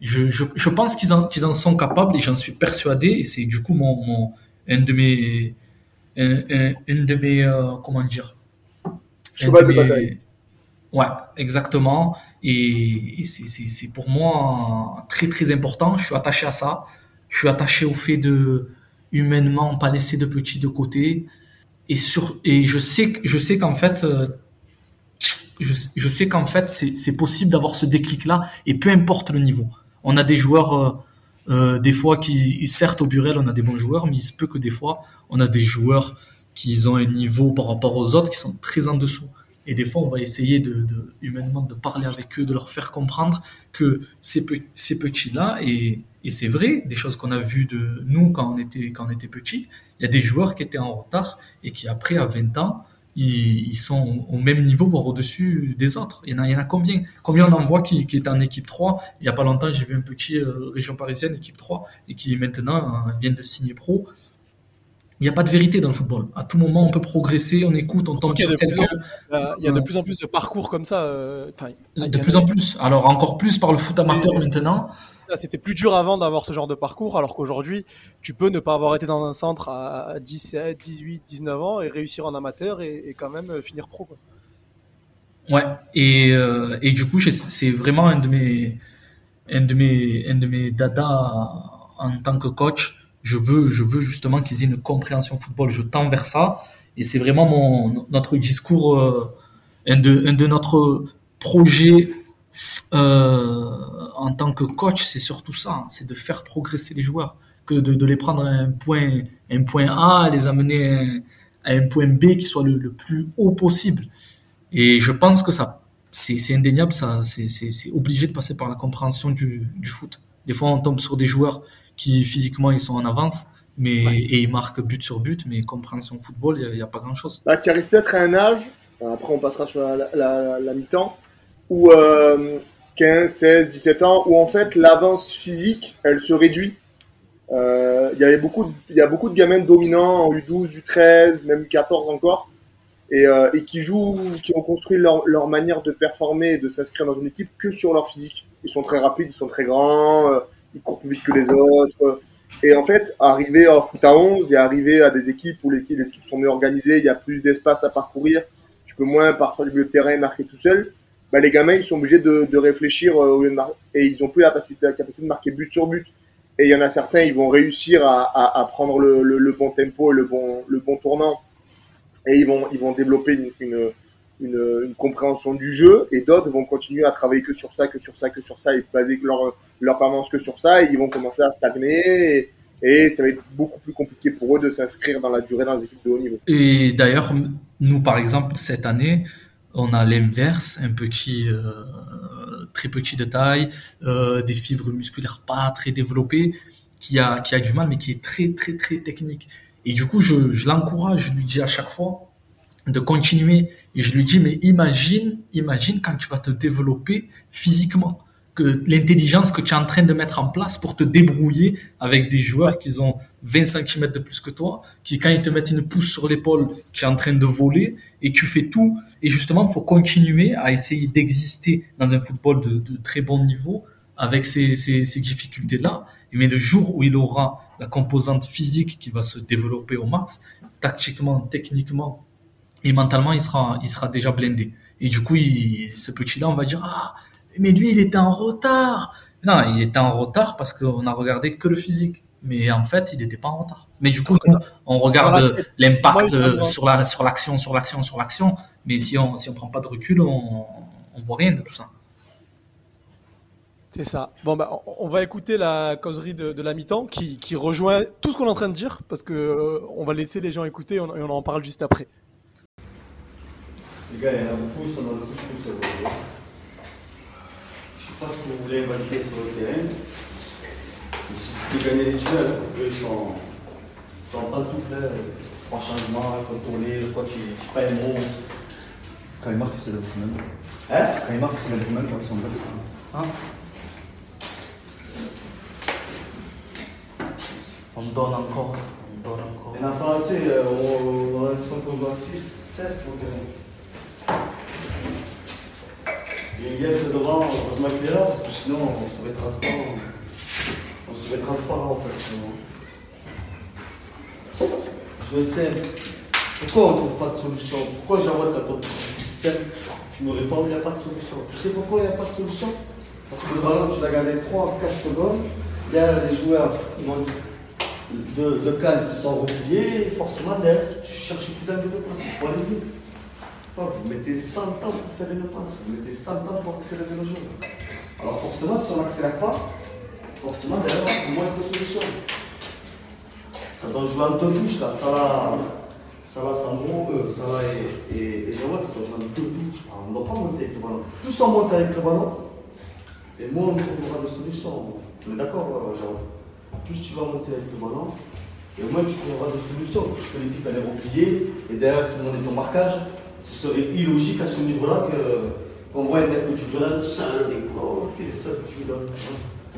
Je, je, pense qu'ils en, qu'ils en sont capables et j'en suis persuadé et c'est du coup mon, un de mes, une de mes, euh, comment dire, Cheval de mes- bataille. Ouais, exactement. Et, et c'est, pour moi très très important. Je suis attaché à ça. Je suis attaché au fait de humainement pas laisser de petits de côté. Et sur et je sais je sais qu'en fait euh, je, je sais qu'en fait c'est, c'est possible d'avoir ce déclic là et peu importe le niveau. On a des joueurs euh, euh, des fois qui certes au Burel on a des bons joueurs mais il se peut que des fois on a des joueurs qui ont un niveau par rapport aux autres qui sont très en dessous. Et des fois, on va essayer de, humainement de parler avec eux, de leur faire comprendre que ces, pe- ces petits-là, et, c'est vrai, des choses qu'on a vues de nous quand on était, quand on était petits, il y a des joueurs qui étaient en retard et qui après, à 20 ans, ils, sont au même niveau, voire au-dessus des autres. Il y en a, combien? Combien on en voit qui, qui est en équipe 3 Il y a pas longtemps, j'ai vu un petit euh, région parisienne, équipe 3, et qui maintenant euh, vient de signer pro. Il n'y a pas de vérité dans le football. À tout moment, on peut progresser, on écoute, on tombe sur quelqu'un. Euh, Il y a de plus en plus de parcours comme ça. euh, De plus en plus. Alors encore plus par le foot amateur Et- maintenant. C'était plus dur avant d'avoir ce genre de parcours, alors qu'aujourd'hui, tu peux ne pas avoir été dans un centre à 17, 18, 19 ans et réussir en amateur et, et quand même euh, finir pro. quoi. Ouais. Et, euh, et du coup, c'est vraiment un de mes, un de mes, un de mes dadas en tant que coach. Je veux, je veux justement qu'ils aient une compréhension football. Je tends vers ça. Et c'est vraiment notre discours, euh, un de, un de notre projet euh, en tant que coach, c'est surtout ça, c'est de faire progresser les joueurs, que de, les prendre à un point, A, les amener à un point B qui soit le, plus haut possible. Et je pense que ça, c'est indéniable, ça, c'est obligé de passer par la compréhension du, du foot. Des fois, on tombe sur des joueurs qui physiquement ils sont en avance, mais et ils marquent but sur but, mais compréhension football, il n'y a, a pas grand chose. Là, tu arrives peut-être à un âge, après on passera sur la, la- la- la mi-temps, où euh, 15, 16, 17 ans, où en fait l'avance physique, elle se réduit. Euh, Il y avait beaucoup, de- il y a beaucoup de gamins dominants en U12, U13, même 14 encore, et, euh, et qui jouent, qui ont construit leur, leur manière de performer et de s'inscrire dans une équipe que sur leur physique. Ils sont très rapides, ils sont très grands, euh, ils courent plus vite que les autres. Et en fait, arriver en foot à 11 et arriver à des équipes où les, équipes sont mieux organisées, il y a plus d'espace à parcourir, tu peux moins partir du milieu de terrain et marquer tout seul, bah, les gamins, ils sont obligés de, réfléchir euh, et ils ont plus la capacité, la capacité de marquer but sur but. Et il y en a certains, ils vont réussir à, prendre le, bon tempo, le bon, le bon tournant, et ils vont, ils vont développer une, une, compréhension du jeu, et d'autres vont continuer à travailler que sur ça, que sur ça, que sur ça, et se baser leur, leur que sur ça, et ils vont commencer à stagner, et, et ça va être beaucoup plus compliqué pour eux de s'inscrire dans la durée dans les équipes de haut niveau. Et d'ailleurs, nous, par exemple, cette année, on a l'inverse, un petit, euh, très petit de taille, euh, des fibres musculaires pas très développées, qui a, qui a du mal, mais qui est très, très, très technique. Et du coup, je, je l'encourage, je lui dis à chaque fois de continuer. Et je lui dis, mais imagine, imagine quand tu vas te développer physiquement, que l'intelligence que tu es en train de mettre en place pour te débrouiller avec des joueurs qui ont 20 cm de plus que toi, qui quand ils te mettent une pousse sur l'épaule, qui est en train de voler, et tu fais tout. Et justement, il faut continuer à essayer d'exister dans un football de, très bon niveau avec ces, ces, ces difficultés-là. Mais le jour où il aura la composante physique qui va se développer au max, tactiquement, techniquement et mentalement, il sera, il sera déjà blindé. Et du coup, il, ce petit-là, on va dire, ah, mais lui, il était en retard. Non, il était en retard parce qu'on a regardé que le physique. Mais en fait, il n'était pas en retard. Mais du coup, on regarde l'impact Moi, sur la, sur l'action, sur l'action, sur l'action. Mais si on, si on prend pas de recul, on, on voit rien de tout ça. C'est ça. Bon, bah, on- on va écouter la causerie de, de la mi-temps qui, qui rejoint tout ce qu'on est en train de dire parce que euh, on va laisser les gens écouter et on, et on en parle juste après. Les gars, il y en a beaucoup, ils sont dans le pouce-pouce aujourd'hui. pas ce que vous voulez valider sur le terrain. Il suffit de gagner les duels. Eux, ils sont, ils sont pas tout faire. Trois changements, il faut tourner, le coach, il dit pas un mot. Quand il marque, il se lève quand même. Hein Quand il marque, il se lève quand même quand ils sont belles. Hein On donne encore, on donne encore. Il n'y en a pas assez. euh, On, on a l'impression qu'on joue à 6, 7 sur le terrain. Et Yes devant, heureusement qu'il est là, parce que sinon on serait transparent. On serait transparent en fait. Je sais. Pourquoi on ne trouve pas de solution? Pourquoi j'envoie ta top Tu me réponds, il n'y a pas de solution. Tu sais pourquoi il n'y a pas de solution? Parce que le ballon, tu l'as gardé 3 4 secondes. Derrière les joueurs de, de Cannes se sont repliés, forcément derrière, tu, cherches plus d'un jeu de passe pour aller vite. Vous mettez 100 ans pour faire une passe, vous mettez 100 ans pour accélérer le jeu. Alors forcément, si on n'accélère pas, forcément derrière, on moins de solutions. Ça doit jouer en deux touches là, ça là, ça là, Sandro, euh, ça là et, et, et ça doit jouer en deux touches. On ne doit pas monter avec le ballon. Plus on monte avec le ballon, et moins on trouvera de solutions. On est d'accord, euh, Jawa Plus tu vas monter avec le ballon, et moins tu trouveras de solutions. Parce que l'équipe elle est repliée, et derrière tout le monde est au marquage. Ce serait illogique à ce niveau-là qu'on voit un mec tu donnes seul, et quoi, qui est seul lui donnes?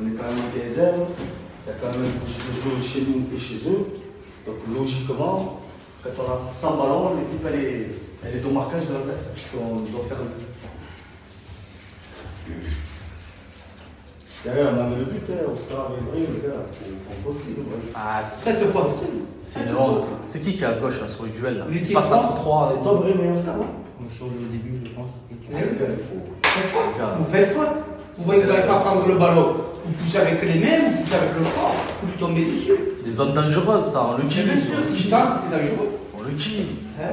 On est quand même en désert, il y a quand même un projet de jeu chez nous et chez eux. Donc logiquement, quand on a 100 ballons, l'équipe elle est, elle est au marquage de l'adversaire. On doit faire le Derrière, on avait le but, hein, Oscar, Evry, le gars, bosser, ouais. Ah, c'est Faites le fois. c'est honte. C'est qui qui est à gauche là, sur le duel là Il passe trois entre trois. C'est Tom Ré, mais Oscar, non Comme sur le début, je pense. Faites faute. Déjà. Vous faites faute. Vous voyez que vous n'allez pas prendre le ballon. Vous poussez avec les mains, vous poussez avec le corps, vous lui tombez dessus. Des zones dangereuses, ça, on le. Mais bien sûr, on le si ça, c'est dangereux. On le dit. Hein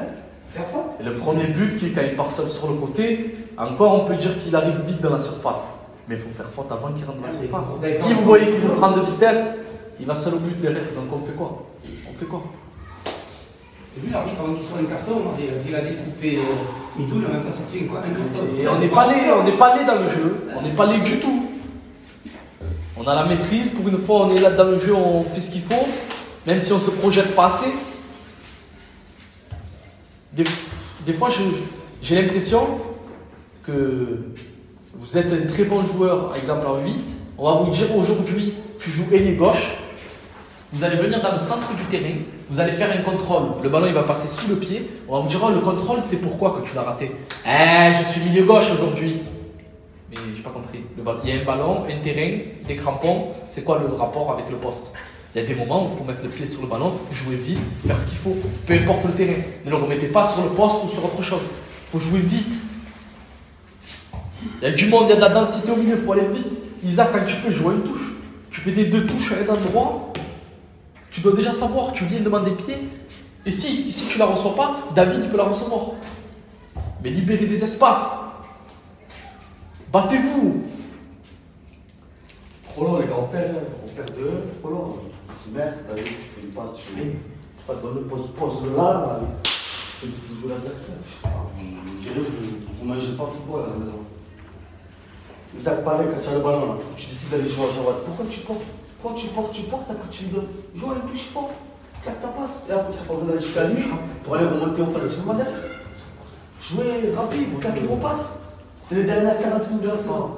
Faire faute. Et le premier but, qui est quand il part seul sur le côté, encore on peut dire qu'il arrive vite dans la surface? Mais il faut faire faute avant qu'il rentre dans la surface. vous Si vous voyez qu'il veut prendre de vitesse, il va seul au but derrière. Donc on fait quoi? On fait quoi? Et lui, l'arbitre, avant qu'il soit un carton, il a découpé Midou, il n'a même pas sorti un, carton. Et on n'est pas allé, on n'est pas allé dans le jeu. On n'est pas allé du tout. On a la maîtrise. Pour une fois, on est là dans le jeu, on fait ce qu'il faut. Même si on se projette pas assez. Des, des fois, j'ai l'impression que vous êtes un très bon joueur, par exemple en 8. On va vous dire aujourd'hui, tu joues ailier gauche. Vous allez venir dans le centre du terrain, vous allez faire un contrôle. Le ballon il va passer sous le pied. On va vous dire oh, le contrôle c'est pourquoi que tu l'as raté. Eh, je suis milieu gauche aujourd'hui. Mais j'ai pas compris. Il y a un ballon, un terrain, des crampons. C'est quoi le rapport avec le poste? Il y a des moments où il faut mettre le pied sur le ballon, jouer vite, faire ce qu'il faut, peu importe le terrain. Ne le remettez pas sur le poste ou sur autre chose. Il faut jouer vite. Il y a du monde, il y a de la densité au milieu, il faut aller vite. Isaac, quand tu peux jouer une touche, tu fais des deux touches à un endroit, tu dois déjà savoir, tu viens demander pied. Et si, si tu la reçois pas, David il peut la recevoir. Mais libérez des espaces. Battez-vous. Trop long, les gars, on perd, on perd deux, trop long. 6 mètres, vu, tu fais une passe, tu fais une. Pas de pose, pose là. Tu jouer l'adversaire. Ah, Vous vous mangez pas football à la maison. Isaac Palais, quand tu as le ballon, là, tu décides d'aller jouer à Jawad, pourquoi tu portes Pourquoi tu portes Tu portes après tu lui donnes. Joue à une touche fort, claque ta passe, et après tu donner jusqu'à lui pour aller remonter offensivement derrière. Jouez rapide, claquez vos passes. C'est les dernières 40 minutes de la saison.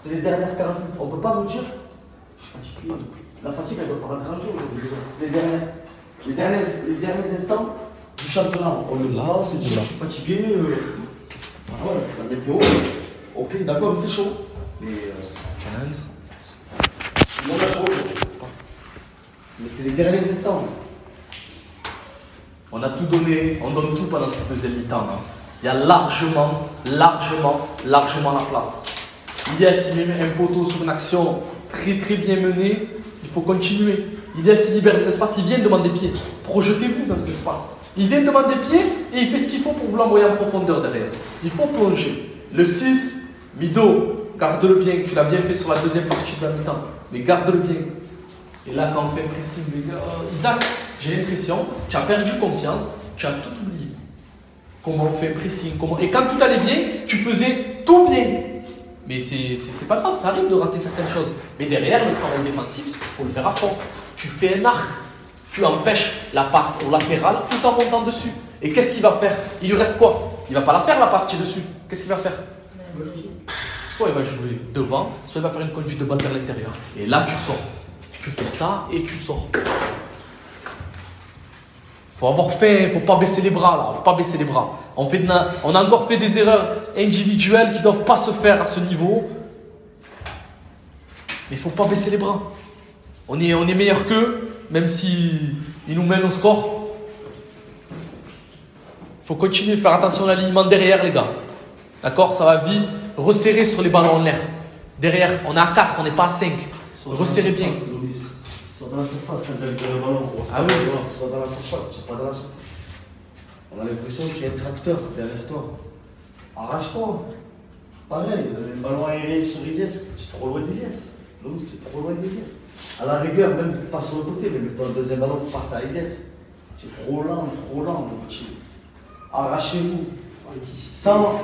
C'est les dernières 40 minutes. On ne peut pas nous dire, je suis fatigué. La fatigue, elle doit pas rentrer en jeu aujourd'hui. C'est les derniers, les, derniers, les derniers instants du championnat. On le là, on se dit, je suis fatigué. euh, voilà, la météo, ok, d'accord, il fait chaud. Mais euh, c'est les derniers instants. On a tout donné, on donne tout pendant cette deuxième mi-temps. hein. Il y a largement, largement, largement la place. Ilias, il met un poteau sur une action très très bien menée. Il faut continuer. Ilias, il libère des espaces, il vient demander des pieds. Projetez-vous dans les espaces. Il vient demander des pieds et il fait ce qu'il faut pour vous l'envoyer en profondeur derrière. Il faut plonger. Le 6, Mido, garde-le bien. Tu l'as bien fait sur la deuxième partie de la mi-temps. Mais garde-le bien. Et là, quand on fait pressing, euh, Isaac, j'ai l'impression, tu as perdu confiance, tu as tout oublié. Comment on fait pressing. Et quand tout allait bien, tu faisais tout bien. Mais c'est pas grave, ça arrive de rater certaines choses. Mais derrière, le travail défensif, il faut le faire à fond. Tu fais un arc, tu empêches la passe au latéral tout en montant dessus. Et qu'est-ce qu'il va faire? Il lui reste quoi? Il va pas la faire la passe qui est dessus. Qu'est-ce qu'il va faire? Soit il va jouer devant, soit il va faire une conduite de balle vers l'intérieur. Et là, tu sors. Tu fais ça et tu sors. Faut avoir fait, faut pas baisser les bras là, faut pas baisser les bras. On, fait on a encore fait des erreurs individuelles qui doivent pas se faire à ce niveau. Mais faut pas baisser les bras. On est, on est meilleur qu'eux, même si ils nous mènent au score. faut continuer, faire attention à l'alignement derrière les gars. D'accord Ça va vite. Resserrer sur les ballons en l'air. Derrière, on est à 4, on n'est pas à 5. Resserrez bien. Soit dans la surface quand le ballon. Ah oui. Soit dans la surface, tu pas dans la surface. On a l'impression que tu es un tracteur derrière toi. Arrache-toi. Pareil, le ballon aérien sur Iliès, tu es trop loin d'Iliès. Louis, tu es trop loin d'Iliès. À la rigueur, même pas sur le côté, mais mets-toi un deuxième ballon face à Iliès. Tu es trop lent, trop lent, mon petit. Arrachez-vous. Sans,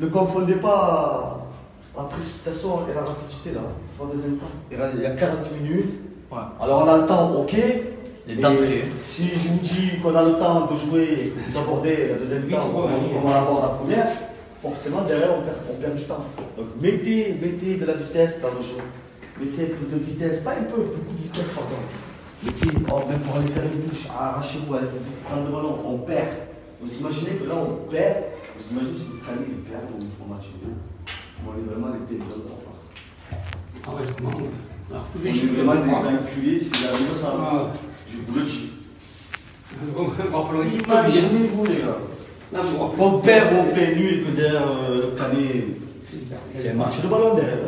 ne confondez pas la précipitation et la rapidité là, deuxième temps. Il y a- il y a 40 minutes. Ouais. Alors on a le temps, ok. Les. Si je vous dis qu'on a le temps de jouer, d'aborder la deuxième temps, comme on aborde la première, forcément derrière on perd, on perd du temps. Donc mettez, mettez de la vitesse dans le jeu. Mettez un peu de vitesse, pas un peu, beaucoup de vitesse pardon. Mettez, oh, même pour aller faire une touche, arrachez-vous, allez vous prendre le ballon, on perd. Vous imaginez que là on perd, vous imaginez si le Cali il perd au niveau match vidéo. On est vraiment les ténèbres en face. Ah ouais, comment On les est vraiment des enculés, si la vie ça Ah. je vous le dis. Imaginez-vous les gars. Qu'on perd, on fait nul, que derrière euh, c'est un match de ballon derrière.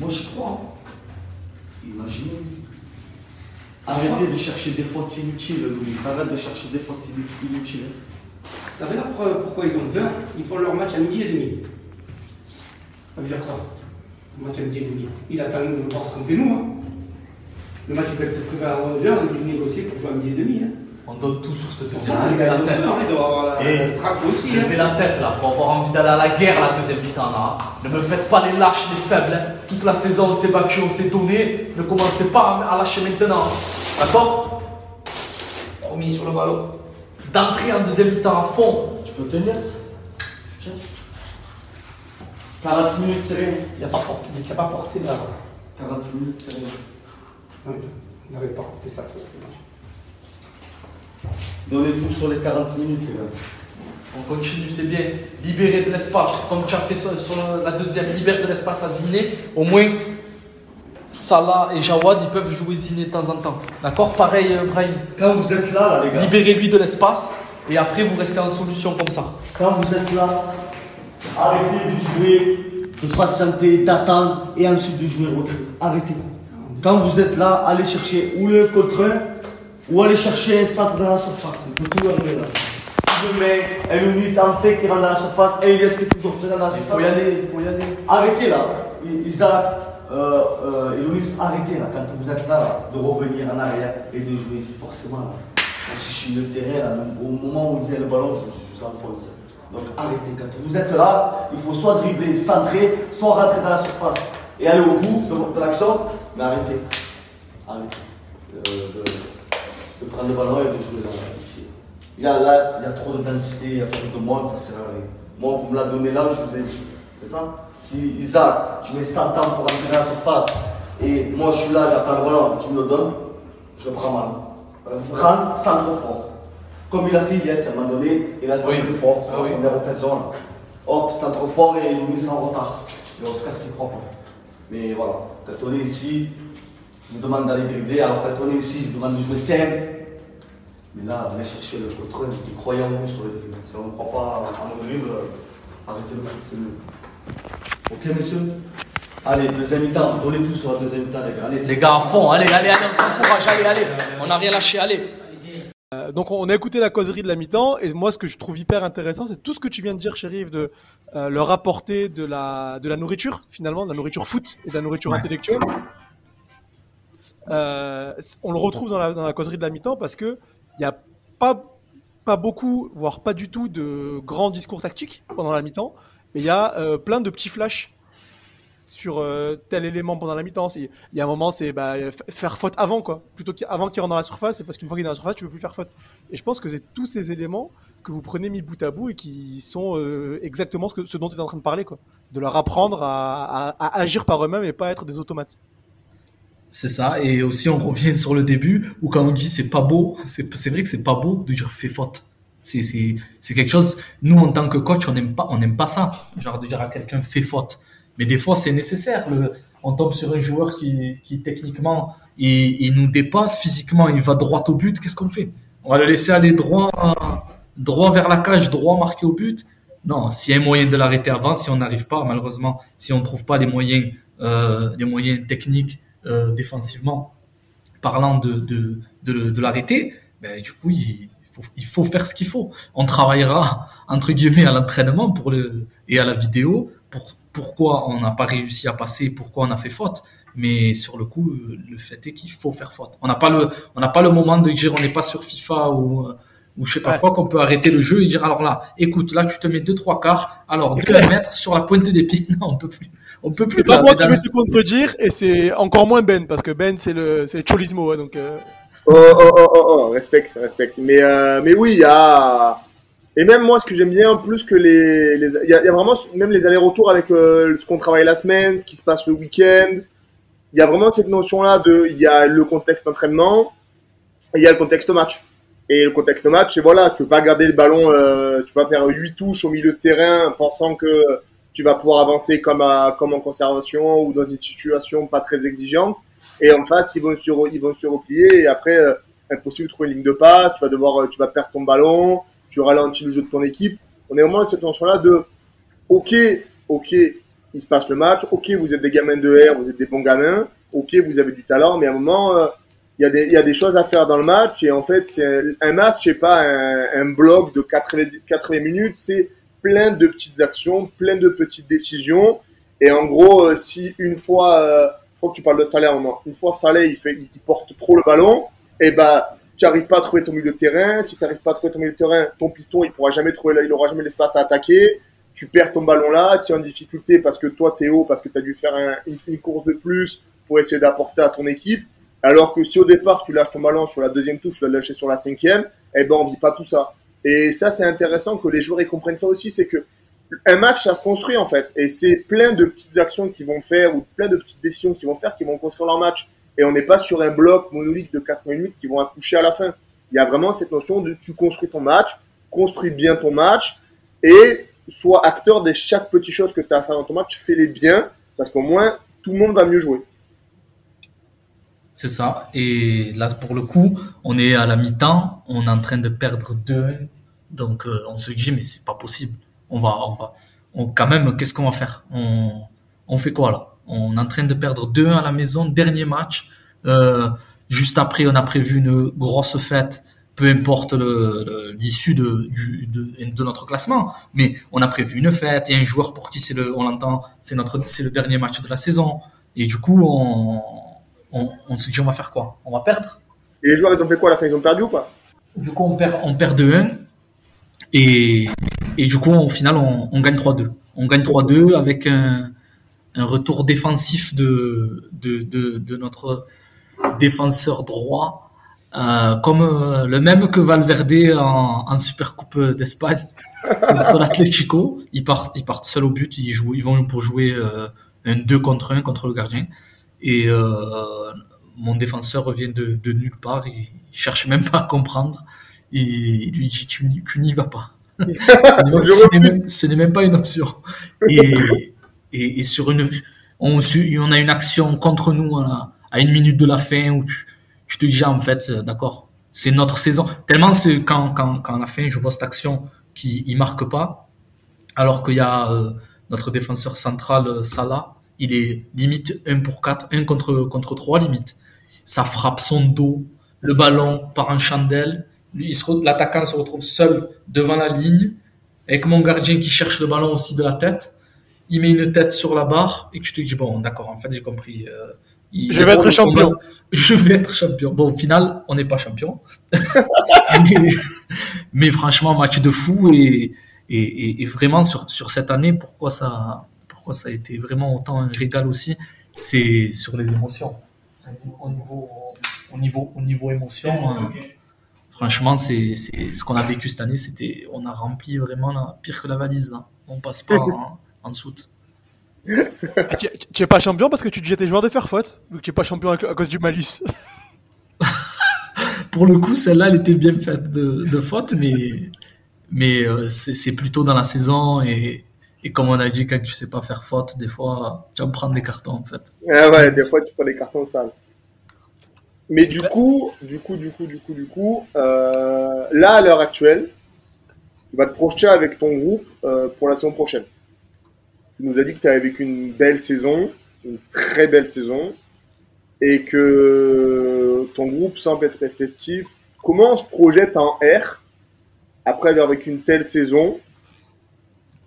Moi je crois. Imaginez. Arrêtez de chercher des fautes inutiles, Louis. Arrête de chercher des fautes inu- inutiles. Ça veut dire pourquoi ils ont peur? Ils font leur match à midi et demi. Ça veut dire quoi? Le match à midi et demi. Il attend de voir ce qu'on fait nous. hein. Le match il peut être prévu à 11h, on a dû négocier pour jouer à midi et demi. Hein. On donne tout sur cette deuxième. Gars, la tête. peur, ils doivent avoir la, Et traction aussi. levez Hein. la tête là, faut avoir envie d'aller à la guerre la deuxième mi-temps là. Ne me faites pas les lâches, les faibles. hein. Toute la saison on s'est battu, on s'est donné. Ne commencez pas à à lâcher maintenant. D'accord? Promis sur le ballon. D'entrer en deuxième mi-temps à fond. Tu peux tenir Tu tiens 40 minutes, c'est rien. Il n'y a pas porté, il n'y a pas porté là. 40 minutes, c'est rien. Non, il n'avait pas porté ça trop. Donnez tout sur les 40 minutes, les gars. On continue, c'est bien. Libérer de l'espace. Comme tu as fait sur, sur la deuxième, libère de l'espace à Ziné. Au moins, Salah et Jawad, ils peuvent jouer Ziné de temps en temps. D'accord Pareil, euh, Brahim. Quand vous êtes là, là, les gars. Libérez-lui de l'espace. Et après, vous restez en solution comme ça. Quand vous êtes là, arrêtez de jouer, de patienter, d'attendre et ensuite de jouer au tri. Arrêtez. Quand vous êtes là, allez chercher ou le contre un ou allez chercher un centre dans la surface. Il peut tout arriver là. Je mets un en fait qui rentre dans la surface et Elias qui est toujours dans la Il faut y aller, il faut y aller. Arrêtez là, Isaac euh, euh, et Louis, arrêtez là, quand vous êtes là, de revenir en arrière et de jouer ici forcément. Là. Quand je suis le terrain, là, au moment où il vient le ballon, je, vous enfonce. Donc arrêtez, quand vous êtes là, il faut soit dribbler, centrer, soit rentrer dans la surface et aller au bout de, l'action, mais arrêtez. Arrêtez euh, de, de prendre le ballon et de jouer là, ici. Il y a, là, il y a trop de densité, il y a trop de monde, ça sert à rien. Moi, vous me la donnez là, je vous insulte. C'est ça Si Isaac, tu mets 100 ans pour entrer dans la surface, et moi je suis là, j'attends le ballon, tu me le donnes, je le prends mal. Rentrez centre fort. Comme il a fait Yes à un moment donné, il a centre Oui. fort sur Ah la oui. première occasion. Là. Hop, centre fort et il met en retard. Et Oscar qui croit pas. Mais voilà, quand on est ici, je vous demande d'aller dribbler. Alors quand on est ici, je vous demande de jouer simple. Mais là, venez chercher le contre qui croyez en vous sur le dribble. Si on ne croit pas en mon dribble, euh, arrêtez le foot, c'est mieux. Ok, messieurs Allez, deuxième mi-temps, donnez tout sur la deuxième mi-temps, les gars. Allez, Les gars, à fond. Allez, allez, allez, on s'encourage. Allez, allez. On n'a rien lâché. Allez. Euh, donc on a écouté la causerie de la mi-temps et moi ce que je trouve hyper intéressant c'est tout ce que tu viens de dire Chérif de euh, leur apporter de la, de la nourriture finalement, de la nourriture foot et de la nourriture Ouais. intellectuelle. Euh, on le retrouve dans la, dans la causerie de la mi-temps parce que il n'y a pas, pas beaucoup, voire pas du tout de grands discours tactiques pendant la mi-temps mais il y a euh, plein de petits flashs sur euh, tel élément pendant la mi-temps. Il y a un moment, c'est bah, faire faute avant, quoi. Plutôt qu'avant qu'il rentre dans la surface, c'est parce qu'une fois qu'il est dans la surface, tu peux plus faire faute. Et je pense que c'est tous ces éléments que vous prenez mis bout à bout et qui sont euh, exactement ce, dont tu es en train de parler, quoi. De leur apprendre à, agir par eux-mêmes et pas être des automates. C'est ça. Et aussi, on revient sur le début où quand on dit c'est pas beau, c'est vrai que c'est pas beau de dire fais faute. C'est quelque chose. Nous, en tant que coach, on n'aime pas on n'aime pas ça. Genre de dire à quelqu'un fais faute. Mais des fois, c'est nécessaire. On tombe sur un joueur qui qui techniquement il, il nous dépasse physiquement, il va droit au but. Qu'est-ce qu'on fait? On va le laisser aller droit droit vers la cage, droit marqué au but? Non, s'il y a un moyen de l'arrêter avant, si on n'arrive pas, malheureusement, si on ne trouve pas les moyens, euh, les moyens techniques euh, défensivement parlant de, de, de, de l'arrêter, ben, du coup, il faut, il faut faire ce qu'il faut. On travaillera, entre guillemets, à l'entraînement pour le, et à la vidéo pour pourquoi on n'a pas réussi à passer, pourquoi on a fait faute. Mais sur le coup, le fait est qu'il faut faire faute. On n'a pas le, on n'a pas le moment de dire on n'est pas sur FIFA ou, euh, ou je sais pas Ouais. quoi, qu'on peut arrêter le jeu et dire alors là, écoute, là tu te mets deux trois quarts, alors deux clair. mètres sur la pointe des pieds. Non, on peut plus, on peut plus. C'est pas moi qui vais te contredire et c'est encore moins Ben parce que Ben c'est le c'est cholismo hein, donc euh, Oh, oh, oh, oh, oh, respecte, respecte. Mais, euh, mais oui, il y a. Et même moi, ce que j'aime bien, plus que les. Il y, a, vraiment même les allers-retours avec euh, ce qu'on travaille la semaine, ce qui se passe le week-end. Il y a vraiment cette notion-là de. Il y a le contexte d'entraînement et il y a le contexte match. Et le contexte match, c'est voilà, tu veux pas garder le ballon, euh, tu vas faire 8 touches au milieu de terrain pensant que tu vas pouvoir avancer comme, à, comme en conservation ou dans une situation pas très exigeante. Et en face, ils vont se, replier et après, euh, impossible de trouver une ligne de passe, tu vas devoir, euh, tu vas perdre ton ballon, tu ralentis le jeu de ton équipe. On est vraiment dans cette notion-là de, ok, ok, il se passe le match, ok, vous êtes des gamins de R, vous êtes des bons gamins, ok, vous avez du talent, mais à un moment, euh, il y, a des, choses à faire dans le match. Et en fait, c'est un, un match, c'est pas un, un bloc de 80, 80 minutes, c'est plein de petites actions, plein de petites décisions. Et en gros, si une fois, crois que tu parles de Salé à un une fois Salé, il, fait, il porte trop le ballon, et bah, tu n'arrives pas à trouver ton milieu de terrain. Si tu n'arrives pas à trouver ton milieu de terrain, ton piston, il pourra jamais trouver, il aura jamais l'espace à attaquer. Tu perds ton ballon là, tu es en difficulté parce que toi, tu haut, parce que tu as dû faire un- une, course de plus pour essayer d'apporter à ton équipe. Alors que si au départ, tu lâches ton ballon sur la deuxième touche, tu l'as lâché sur la cinquième, eh ben, on vit pas tout ça. Et ça, c'est intéressant que les joueurs ils comprennent ça aussi, c'est que un match, ça se construit en fait. Et c'est plein de petites actions qu'ils vont faire ou plein de petites décisions qu'ils vont faire qui vont construire leur match. Et on n'est pas sur un bloc monolithe de 80 minutes qui vont accoucher à la fin. Il y a vraiment cette notion de tu construis ton match, construis bien ton match et sois acteur de chaque petite chose que tu as à faire dans ton match, fais-les bien parce qu'au moins tout le monde va mieux jouer. C'est ça. Et là, pour le coup, on est à la mi-temps, on est en train de perdre 2 Donc, euh, on se dit, mais c'est pas possible. On va, on va, on, quand même, qu'est-ce qu'on va faire? On, on fait quoi là? On est en train de perdre 2 à la maison, dernier match. Euh, juste après, on a prévu une grosse fête, peu importe l'issue de, de notre classement. Mais on a prévu une fête. Il y a un joueur pour qui c'est le, on l'entend, c'est notre, c'est le dernier match de la saison. Et du coup, on, on, on se dit, on va faire quoi? On va perdre Et les joueurs, ils ont fait quoi à la fin? Ils ont perdu ou pas? Du coup, on perd, on perd 2-1. Et, et du coup, au final, on, on gagne 3-2. On gagne 3-2 avec un, un retour défensif de, de, de, de notre défenseur droit, euh, comme euh, le même que Valverde en, en Supercoupe d'Espagne contre l'Atlético. Ils partent, ils partent seuls au but, ils, jouent, ils vont pour jouer euh, un 2 contre 1 contre le gardien. Et euh, mon défenseur revient de, de nulle part, il cherche même pas à comprendre. Et il lui dit Tu tu n'y vas pas. Ce n'est même, ce n'est même pas une option. Et, et, et sur une, on, a une action contre nous à, à une minute de la fin où tu, tu te dis, ah, en fait, euh, d'accord, c'est notre saison. Tellement c'est quand, quand, quand à la fin, je vois cette action qui il marque pas, alors qu'il y a euh, notre défenseur central, euh, Salah, il est limite 1 pour 4, 1 contre, contre 3 limite. Ça frappe son dos, le ballon part en chandelle, l'attaquant se retrouve seul devant la ligne, avec mon gardien qui cherche le ballon aussi de la tête. Il met une tête sur la barre et que tu te dis, bon, d'accord, en fait, j'ai compris. euh, il- Je vais être on- champion. Je vais être champion. Bon, au final, on n'est pas champion. mais, mais franchement, match de fou et, et, et, et vraiment sur, sur cette année, pourquoi ça, pourquoi ça a été vraiment autant un régal aussi, c'est sur les émotions. Au niveau, au niveau, au niveau émotion, euh, franchement, c'est c'est- ce qu'on a vécu cette année. C'était, on a rempli vraiment la, pire que la valise là. On passe pas en, en dessous. Et Tu tu es pas champion parce que tu dis à tes joueurs de faire faute que tu es pas champion à, à cause du malus Pour le coup, celle-là, elle était bien faite de, de faute, mais, mais euh, c'est c'est plutôt dans la saison. Et, et comme on a dit, quand tu sais pas faire faute, des fois, tu vas prendre des cartons en fait. Ouais, ouais, des fois tu prends des cartons sales. Mais du coup, du coup, du coup, du coup, du coup, euh, là à l'heure actuelle, tu vas te projeter avec ton groupe euh, pour la saison prochaine. Tu nous as dit que tu avais vécu une belle saison, une très belle saison, et que ton groupe semble être réceptif. Comment on se projette en R après avoir vécu une telle saison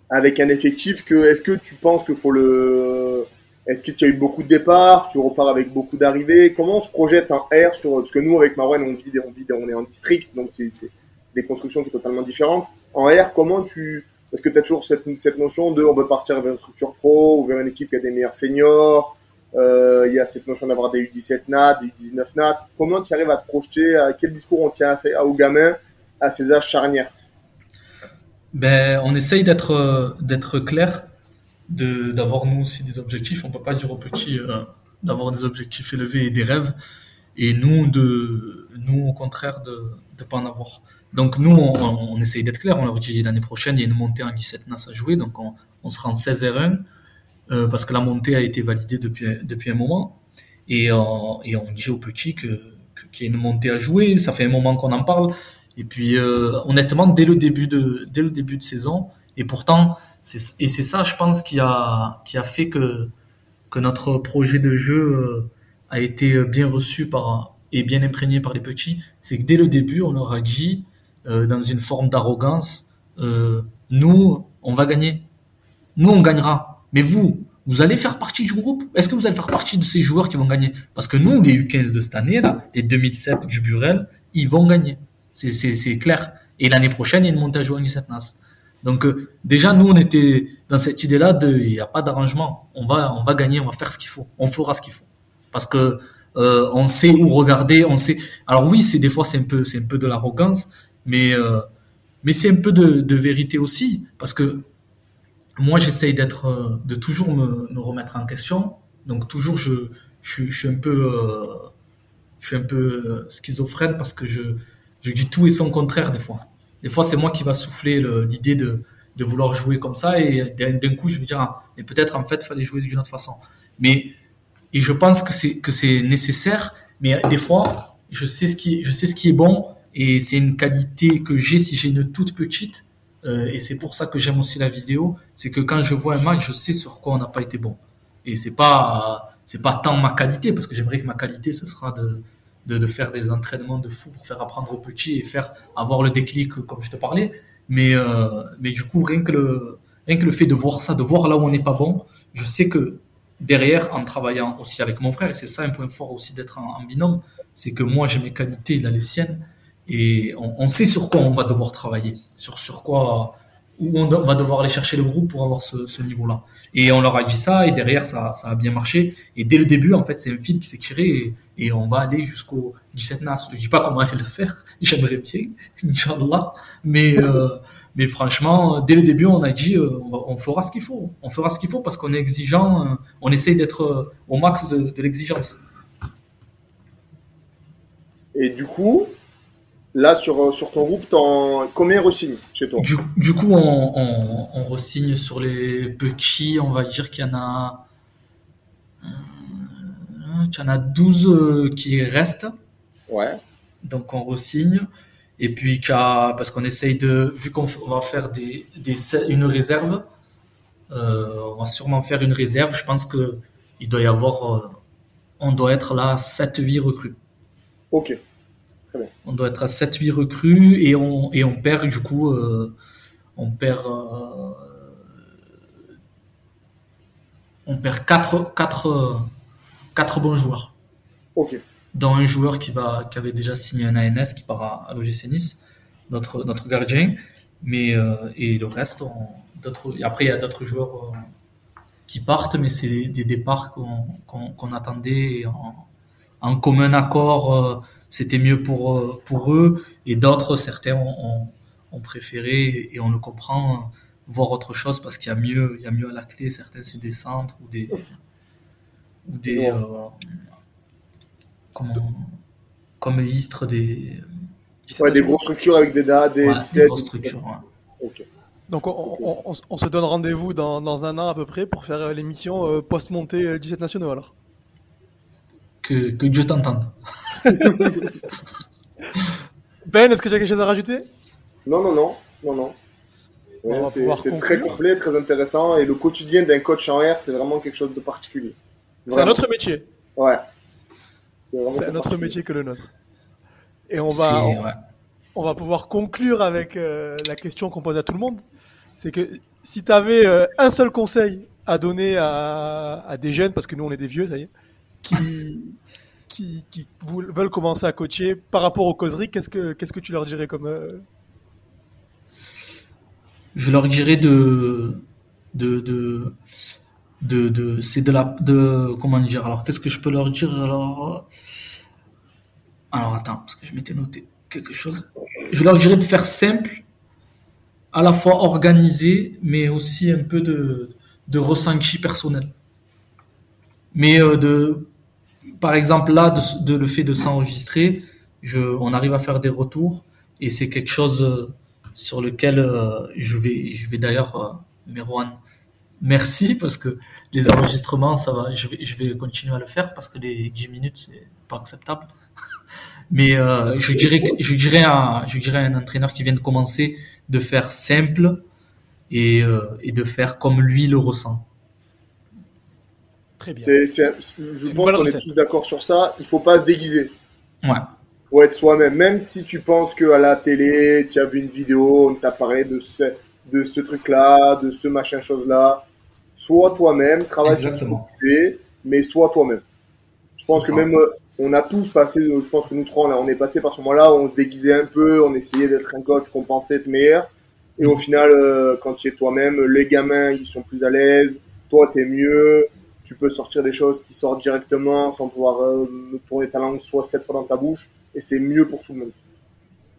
avec un effectif que est-ce que tu penses qu'il faut le est-ce que tu as eu beaucoup de départs? Tu repars avec beaucoup d'arrivées? Comment on se projette en R sur parce que nous avec Marwan on vit on vit on est en district donc c'est des constructions qui sont totalement différentes. En R comment tu est-ce que tu as toujours cette, notion de on veut partir vers une structure pro ou vers une équipe qui a des meilleurs seniors Euh, il y a cette notion d'avoir des U17 nat des U19 nat comment tu arrives à te projeter à quel discours on tient à aux gamins à ces âges charnières? Ben, on essaye d'être clair, d'avoir nous aussi des objectifs. On peut pas dire aux petits euh, d'avoir des objectifs élevés et des rêves, et nous de nous au contraire de de pas en avoir. Donc nous on, on essaye d'être clair. On leur dit l'année prochaine il y a une montée en 17 NAS à jouer, donc on, on sera en 16 R1 euh, parce que la montée a été validée depuis depuis un moment, et euh, et on dit aux petits qu'il y a une montée à jouer. Ça fait un moment qu'on en parle. Et puis euh, honnêtement, dès le début de dès le début de saison, et pourtant, et c'est ça, je pense, qui a qui a fait que que notre projet de jeu euh, a été bien reçu par et bien imprégné par les petits. C'est que dès le début, on leur a dit dans une forme d'arrogance, euh, nous, on va gagner, nous, on gagnera. Mais vous, vous allez faire partie du groupe Est-ce que vous allez faire partie de ces joueurs qui vont gagner? Parce que nous, les U15 de cette année, là, les 2007 du Burel, ils vont gagner. C'est clair. Et l'année prochaine, il y a une montée à jouer en 17 NAS. Donc, euh, déjà, nous, on était dans cette idée-là de, il n'y a pas d'arrangement. On va, on va gagner, on va faire ce qu'il faut. On fera ce qu'il faut. Parce que, euh, on sait où regarder, on sait. Alors oui, c'est des fois c'est un peu, c'est un peu de l'arrogance, mais euh, mais c'est un peu de, vérité aussi, parce que moi j'essaye d'être, de toujours me, me remettre en question. Donc toujours je, je, je suis un peu, je suis un peu schizophrène parce que je, je dis tout et son contraire des fois. Des fois c'est moi qui va souffler le- l'idée de, vouloir jouer comme ça et d'un coup je vais dire ah, mais peut-être en fait fallait jouer d'une autre façon. Mais et je pense que c'est que c'est nécessaire, mais des fois je sais ce qui je sais ce qui est bon et c'est une qualité que j'ai si j'ai une toute petite euh, et c'est pour ça que j'aime aussi la vidéo, c'est que quand je vois un match, je sais sur quoi on n'a pas été bon. Et c'est pas c'est pas tant ma qualité parce que j'aimerais que ma qualité ce sera de, de de faire des entraînements de fou pour faire apprendre aux petits et faire avoir le déclic comme je te parlais. Mais euh, mais du coup rien que le rien que le fait de voir ça, de voir là où on n'est pas bon, je sais que derrière, en travaillant aussi avec mon frère, et c'est ça un point fort aussi d'être en, binôme, c'est que moi j'ai mes qualités, il a les siennes, et on, on sait sur quoi on va devoir travailler, sur, sur quoi, où on, on va devoir aller chercher le groupe pour avoir ce, niveau-là. Et on leur a dit ça, et derrière ça, ça a bien marché, et dès le début, en fait, c'est un fil qui s'est tiré, et, on va aller jusqu'au 17 NAS. Je te dis pas comment aller le faire, j'aimerais bien, Inch'Allah, mais, euh, mais franchement, dès le début, on a dit, euh, on, va- on fera ce qu'il faut. On fera ce qu'il faut parce qu'on est exigeant, euh, on essaye d'être euh, au max de l'exigence. Et du coup, là, sur, sur ton groupe, t'en... combien re-signe chez toi? Du, du coup, on, on, on resigne sur les petits, on va dire qu'il y en a, euh, qu'il y en a 12 euh, qui restent. Ouais. Donc on resigne. Et puis, parce qu'on essaye de, vu qu'on va faire des, des, une réserve, euh, on va sûrement faire une réserve. Je pense que il doit y avoir, euh, on doit être là à 7-8 recrues. Ok. On doit être à 7-8 recrues et on, et on perd du coup, euh, on perd, euh, on perd 4, 4, 4 bons joueurs. Ok. Dont un joueur qui, va, qui avait déjà signé un ANS qui part à, à l'OGC Nice, notre, notre gardien. Mais euh, et le reste, d'autres. Après, il y a d'autres joueurs qui partent, mais c'est des départs qu'on qu'on- qu'on attendait en, en commun accord. C'était mieux pour euh, pour eux et d'autres, certains ont, ont- préféré et, on le comprend euh, voir autre chose parce qu'il y a mieux, il y a mieux à la clé. Certains c'est des centres ou des ou des euh, comment comme Istres des Ouais, des grosses structures avec des dates, des Ouais, des 17. grosses structures. ouais. Donc on, on- on- on se donne rendez-vous dans, dans un an à peu près pour faire l'émission post-montée euh, 17 nationaux alors. Que, que Dieu t'entende. Ben, est-ce que tu as quelque chose à rajouter? Non, non, non, non, non. Ouais, c'est très complet, très intéressant. Et le quotidien d'un coach en R, c'est vraiment quelque chose de particulier. C'est un autre métier. Ouais. C'est un autre métier que le nôtre. Et on va, on, ouais. on va pouvoir conclure avec euh, la question qu'on pose à tout le monde. C'est que si tu avais un seul conseil à donner à, à des jeunes, parce que nous on est des vieux, ça y est, qui, qui, qui veulent commencer à coacher par rapport aux causeries, qu'est-ce que, qu'est-ce que tu leur dirais comme... euh, je leur dirais de de de de, de- c'est de la de comment dire alors qu'est-ce que je peux leur dire alors? Alors attends parce que je m'étais noté quelque chose. Je leur dirais de faire simple à la fois organisé mais aussi un peu de de ressenti personnel. Mais euh, de par exemple là de, le fait de s'enregistrer on arrive à faire des retours et c'est quelque chose euh, sur lequel euh, je vais, d'ailleurs, euh, Merwan, merci parce que les enregistrements, ça va, je vais, continuer à le faire parce que les 10 minutes, c'est pas acceptable. Mais euh, je dirais, à, un entraîneur qui vient de commencer de faire simple et, et de faire comme lui le ressent. Très bien. C'est je pense qu'on est tous d'accord sur ça. Il faut pas se déguiser. Ouais. faut être soi-même. Même si tu penses que à la télé, tu as vu une vidéo, on t'a parlé de ce, de ce truc-là, de ce machin chose-là, sois toi-même, travaille sur ce que Exactement. tu es, mais sois toi-même. Je pense que ça. même, euh, on a tous passé, euh, je pense que nous trois, on, est passé par ce moment-là où on se déguisait un peu, on essayait d'être un coach qu'on pensait être meilleur. Et au final, euh, quand tu es toi-même, les gamins, ils sont plus à l'aise, toi, tu es mieux, tu peux sortir des choses qui sortent directement sans pouvoir euh, tourner ta langue soit sept fois dans ta bouche, et c'est mieux pour tout le monde.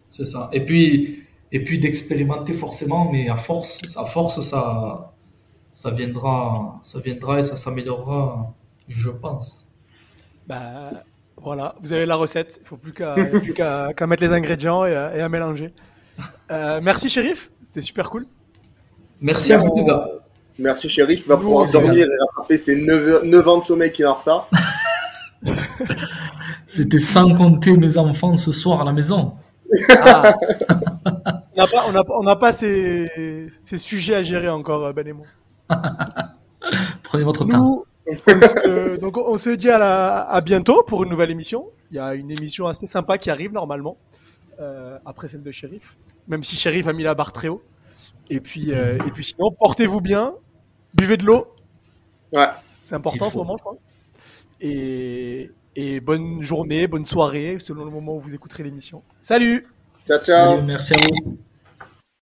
C'est ça. Et puis, et puis d'expérimenter forcément, mais à force, à force, ça, ça viendra, ça viendra et ça s'améliorera, je pense. Bah, voilà, vous avez la recette. Il faut plus qu'à mettre les ingrédients et à, et à mélanger. Euh, merci, shérif. C'était super cool. Merci à vous, les gars. Merci, shérif. Il va Nous, pouvoir dormir et rattraper ses 9, ans de sommeil qu'il est en retard. C'était sans compter mes enfants ce soir à la maison. Ah. on n'a pas, on on ces, ces sujets à gérer encore, Ben et moi. Prenez votre temps. On se, donc on se dit à, la- à bientôt pour une nouvelle émission. Il y a une émission assez sympa qui arrive normalement, euh, après celle de Shérif, même si Shérif a mis la barre très haut. Et puis, euh, et puis sinon, portez-vous bien, buvez de l'eau, Ouais. c'est important en ce moment, je crois. Et, et bonne journée, bonne soirée, selon le moment où vous écouterez l'émission. Salut Ciao, ciao. Salut, merci à vous.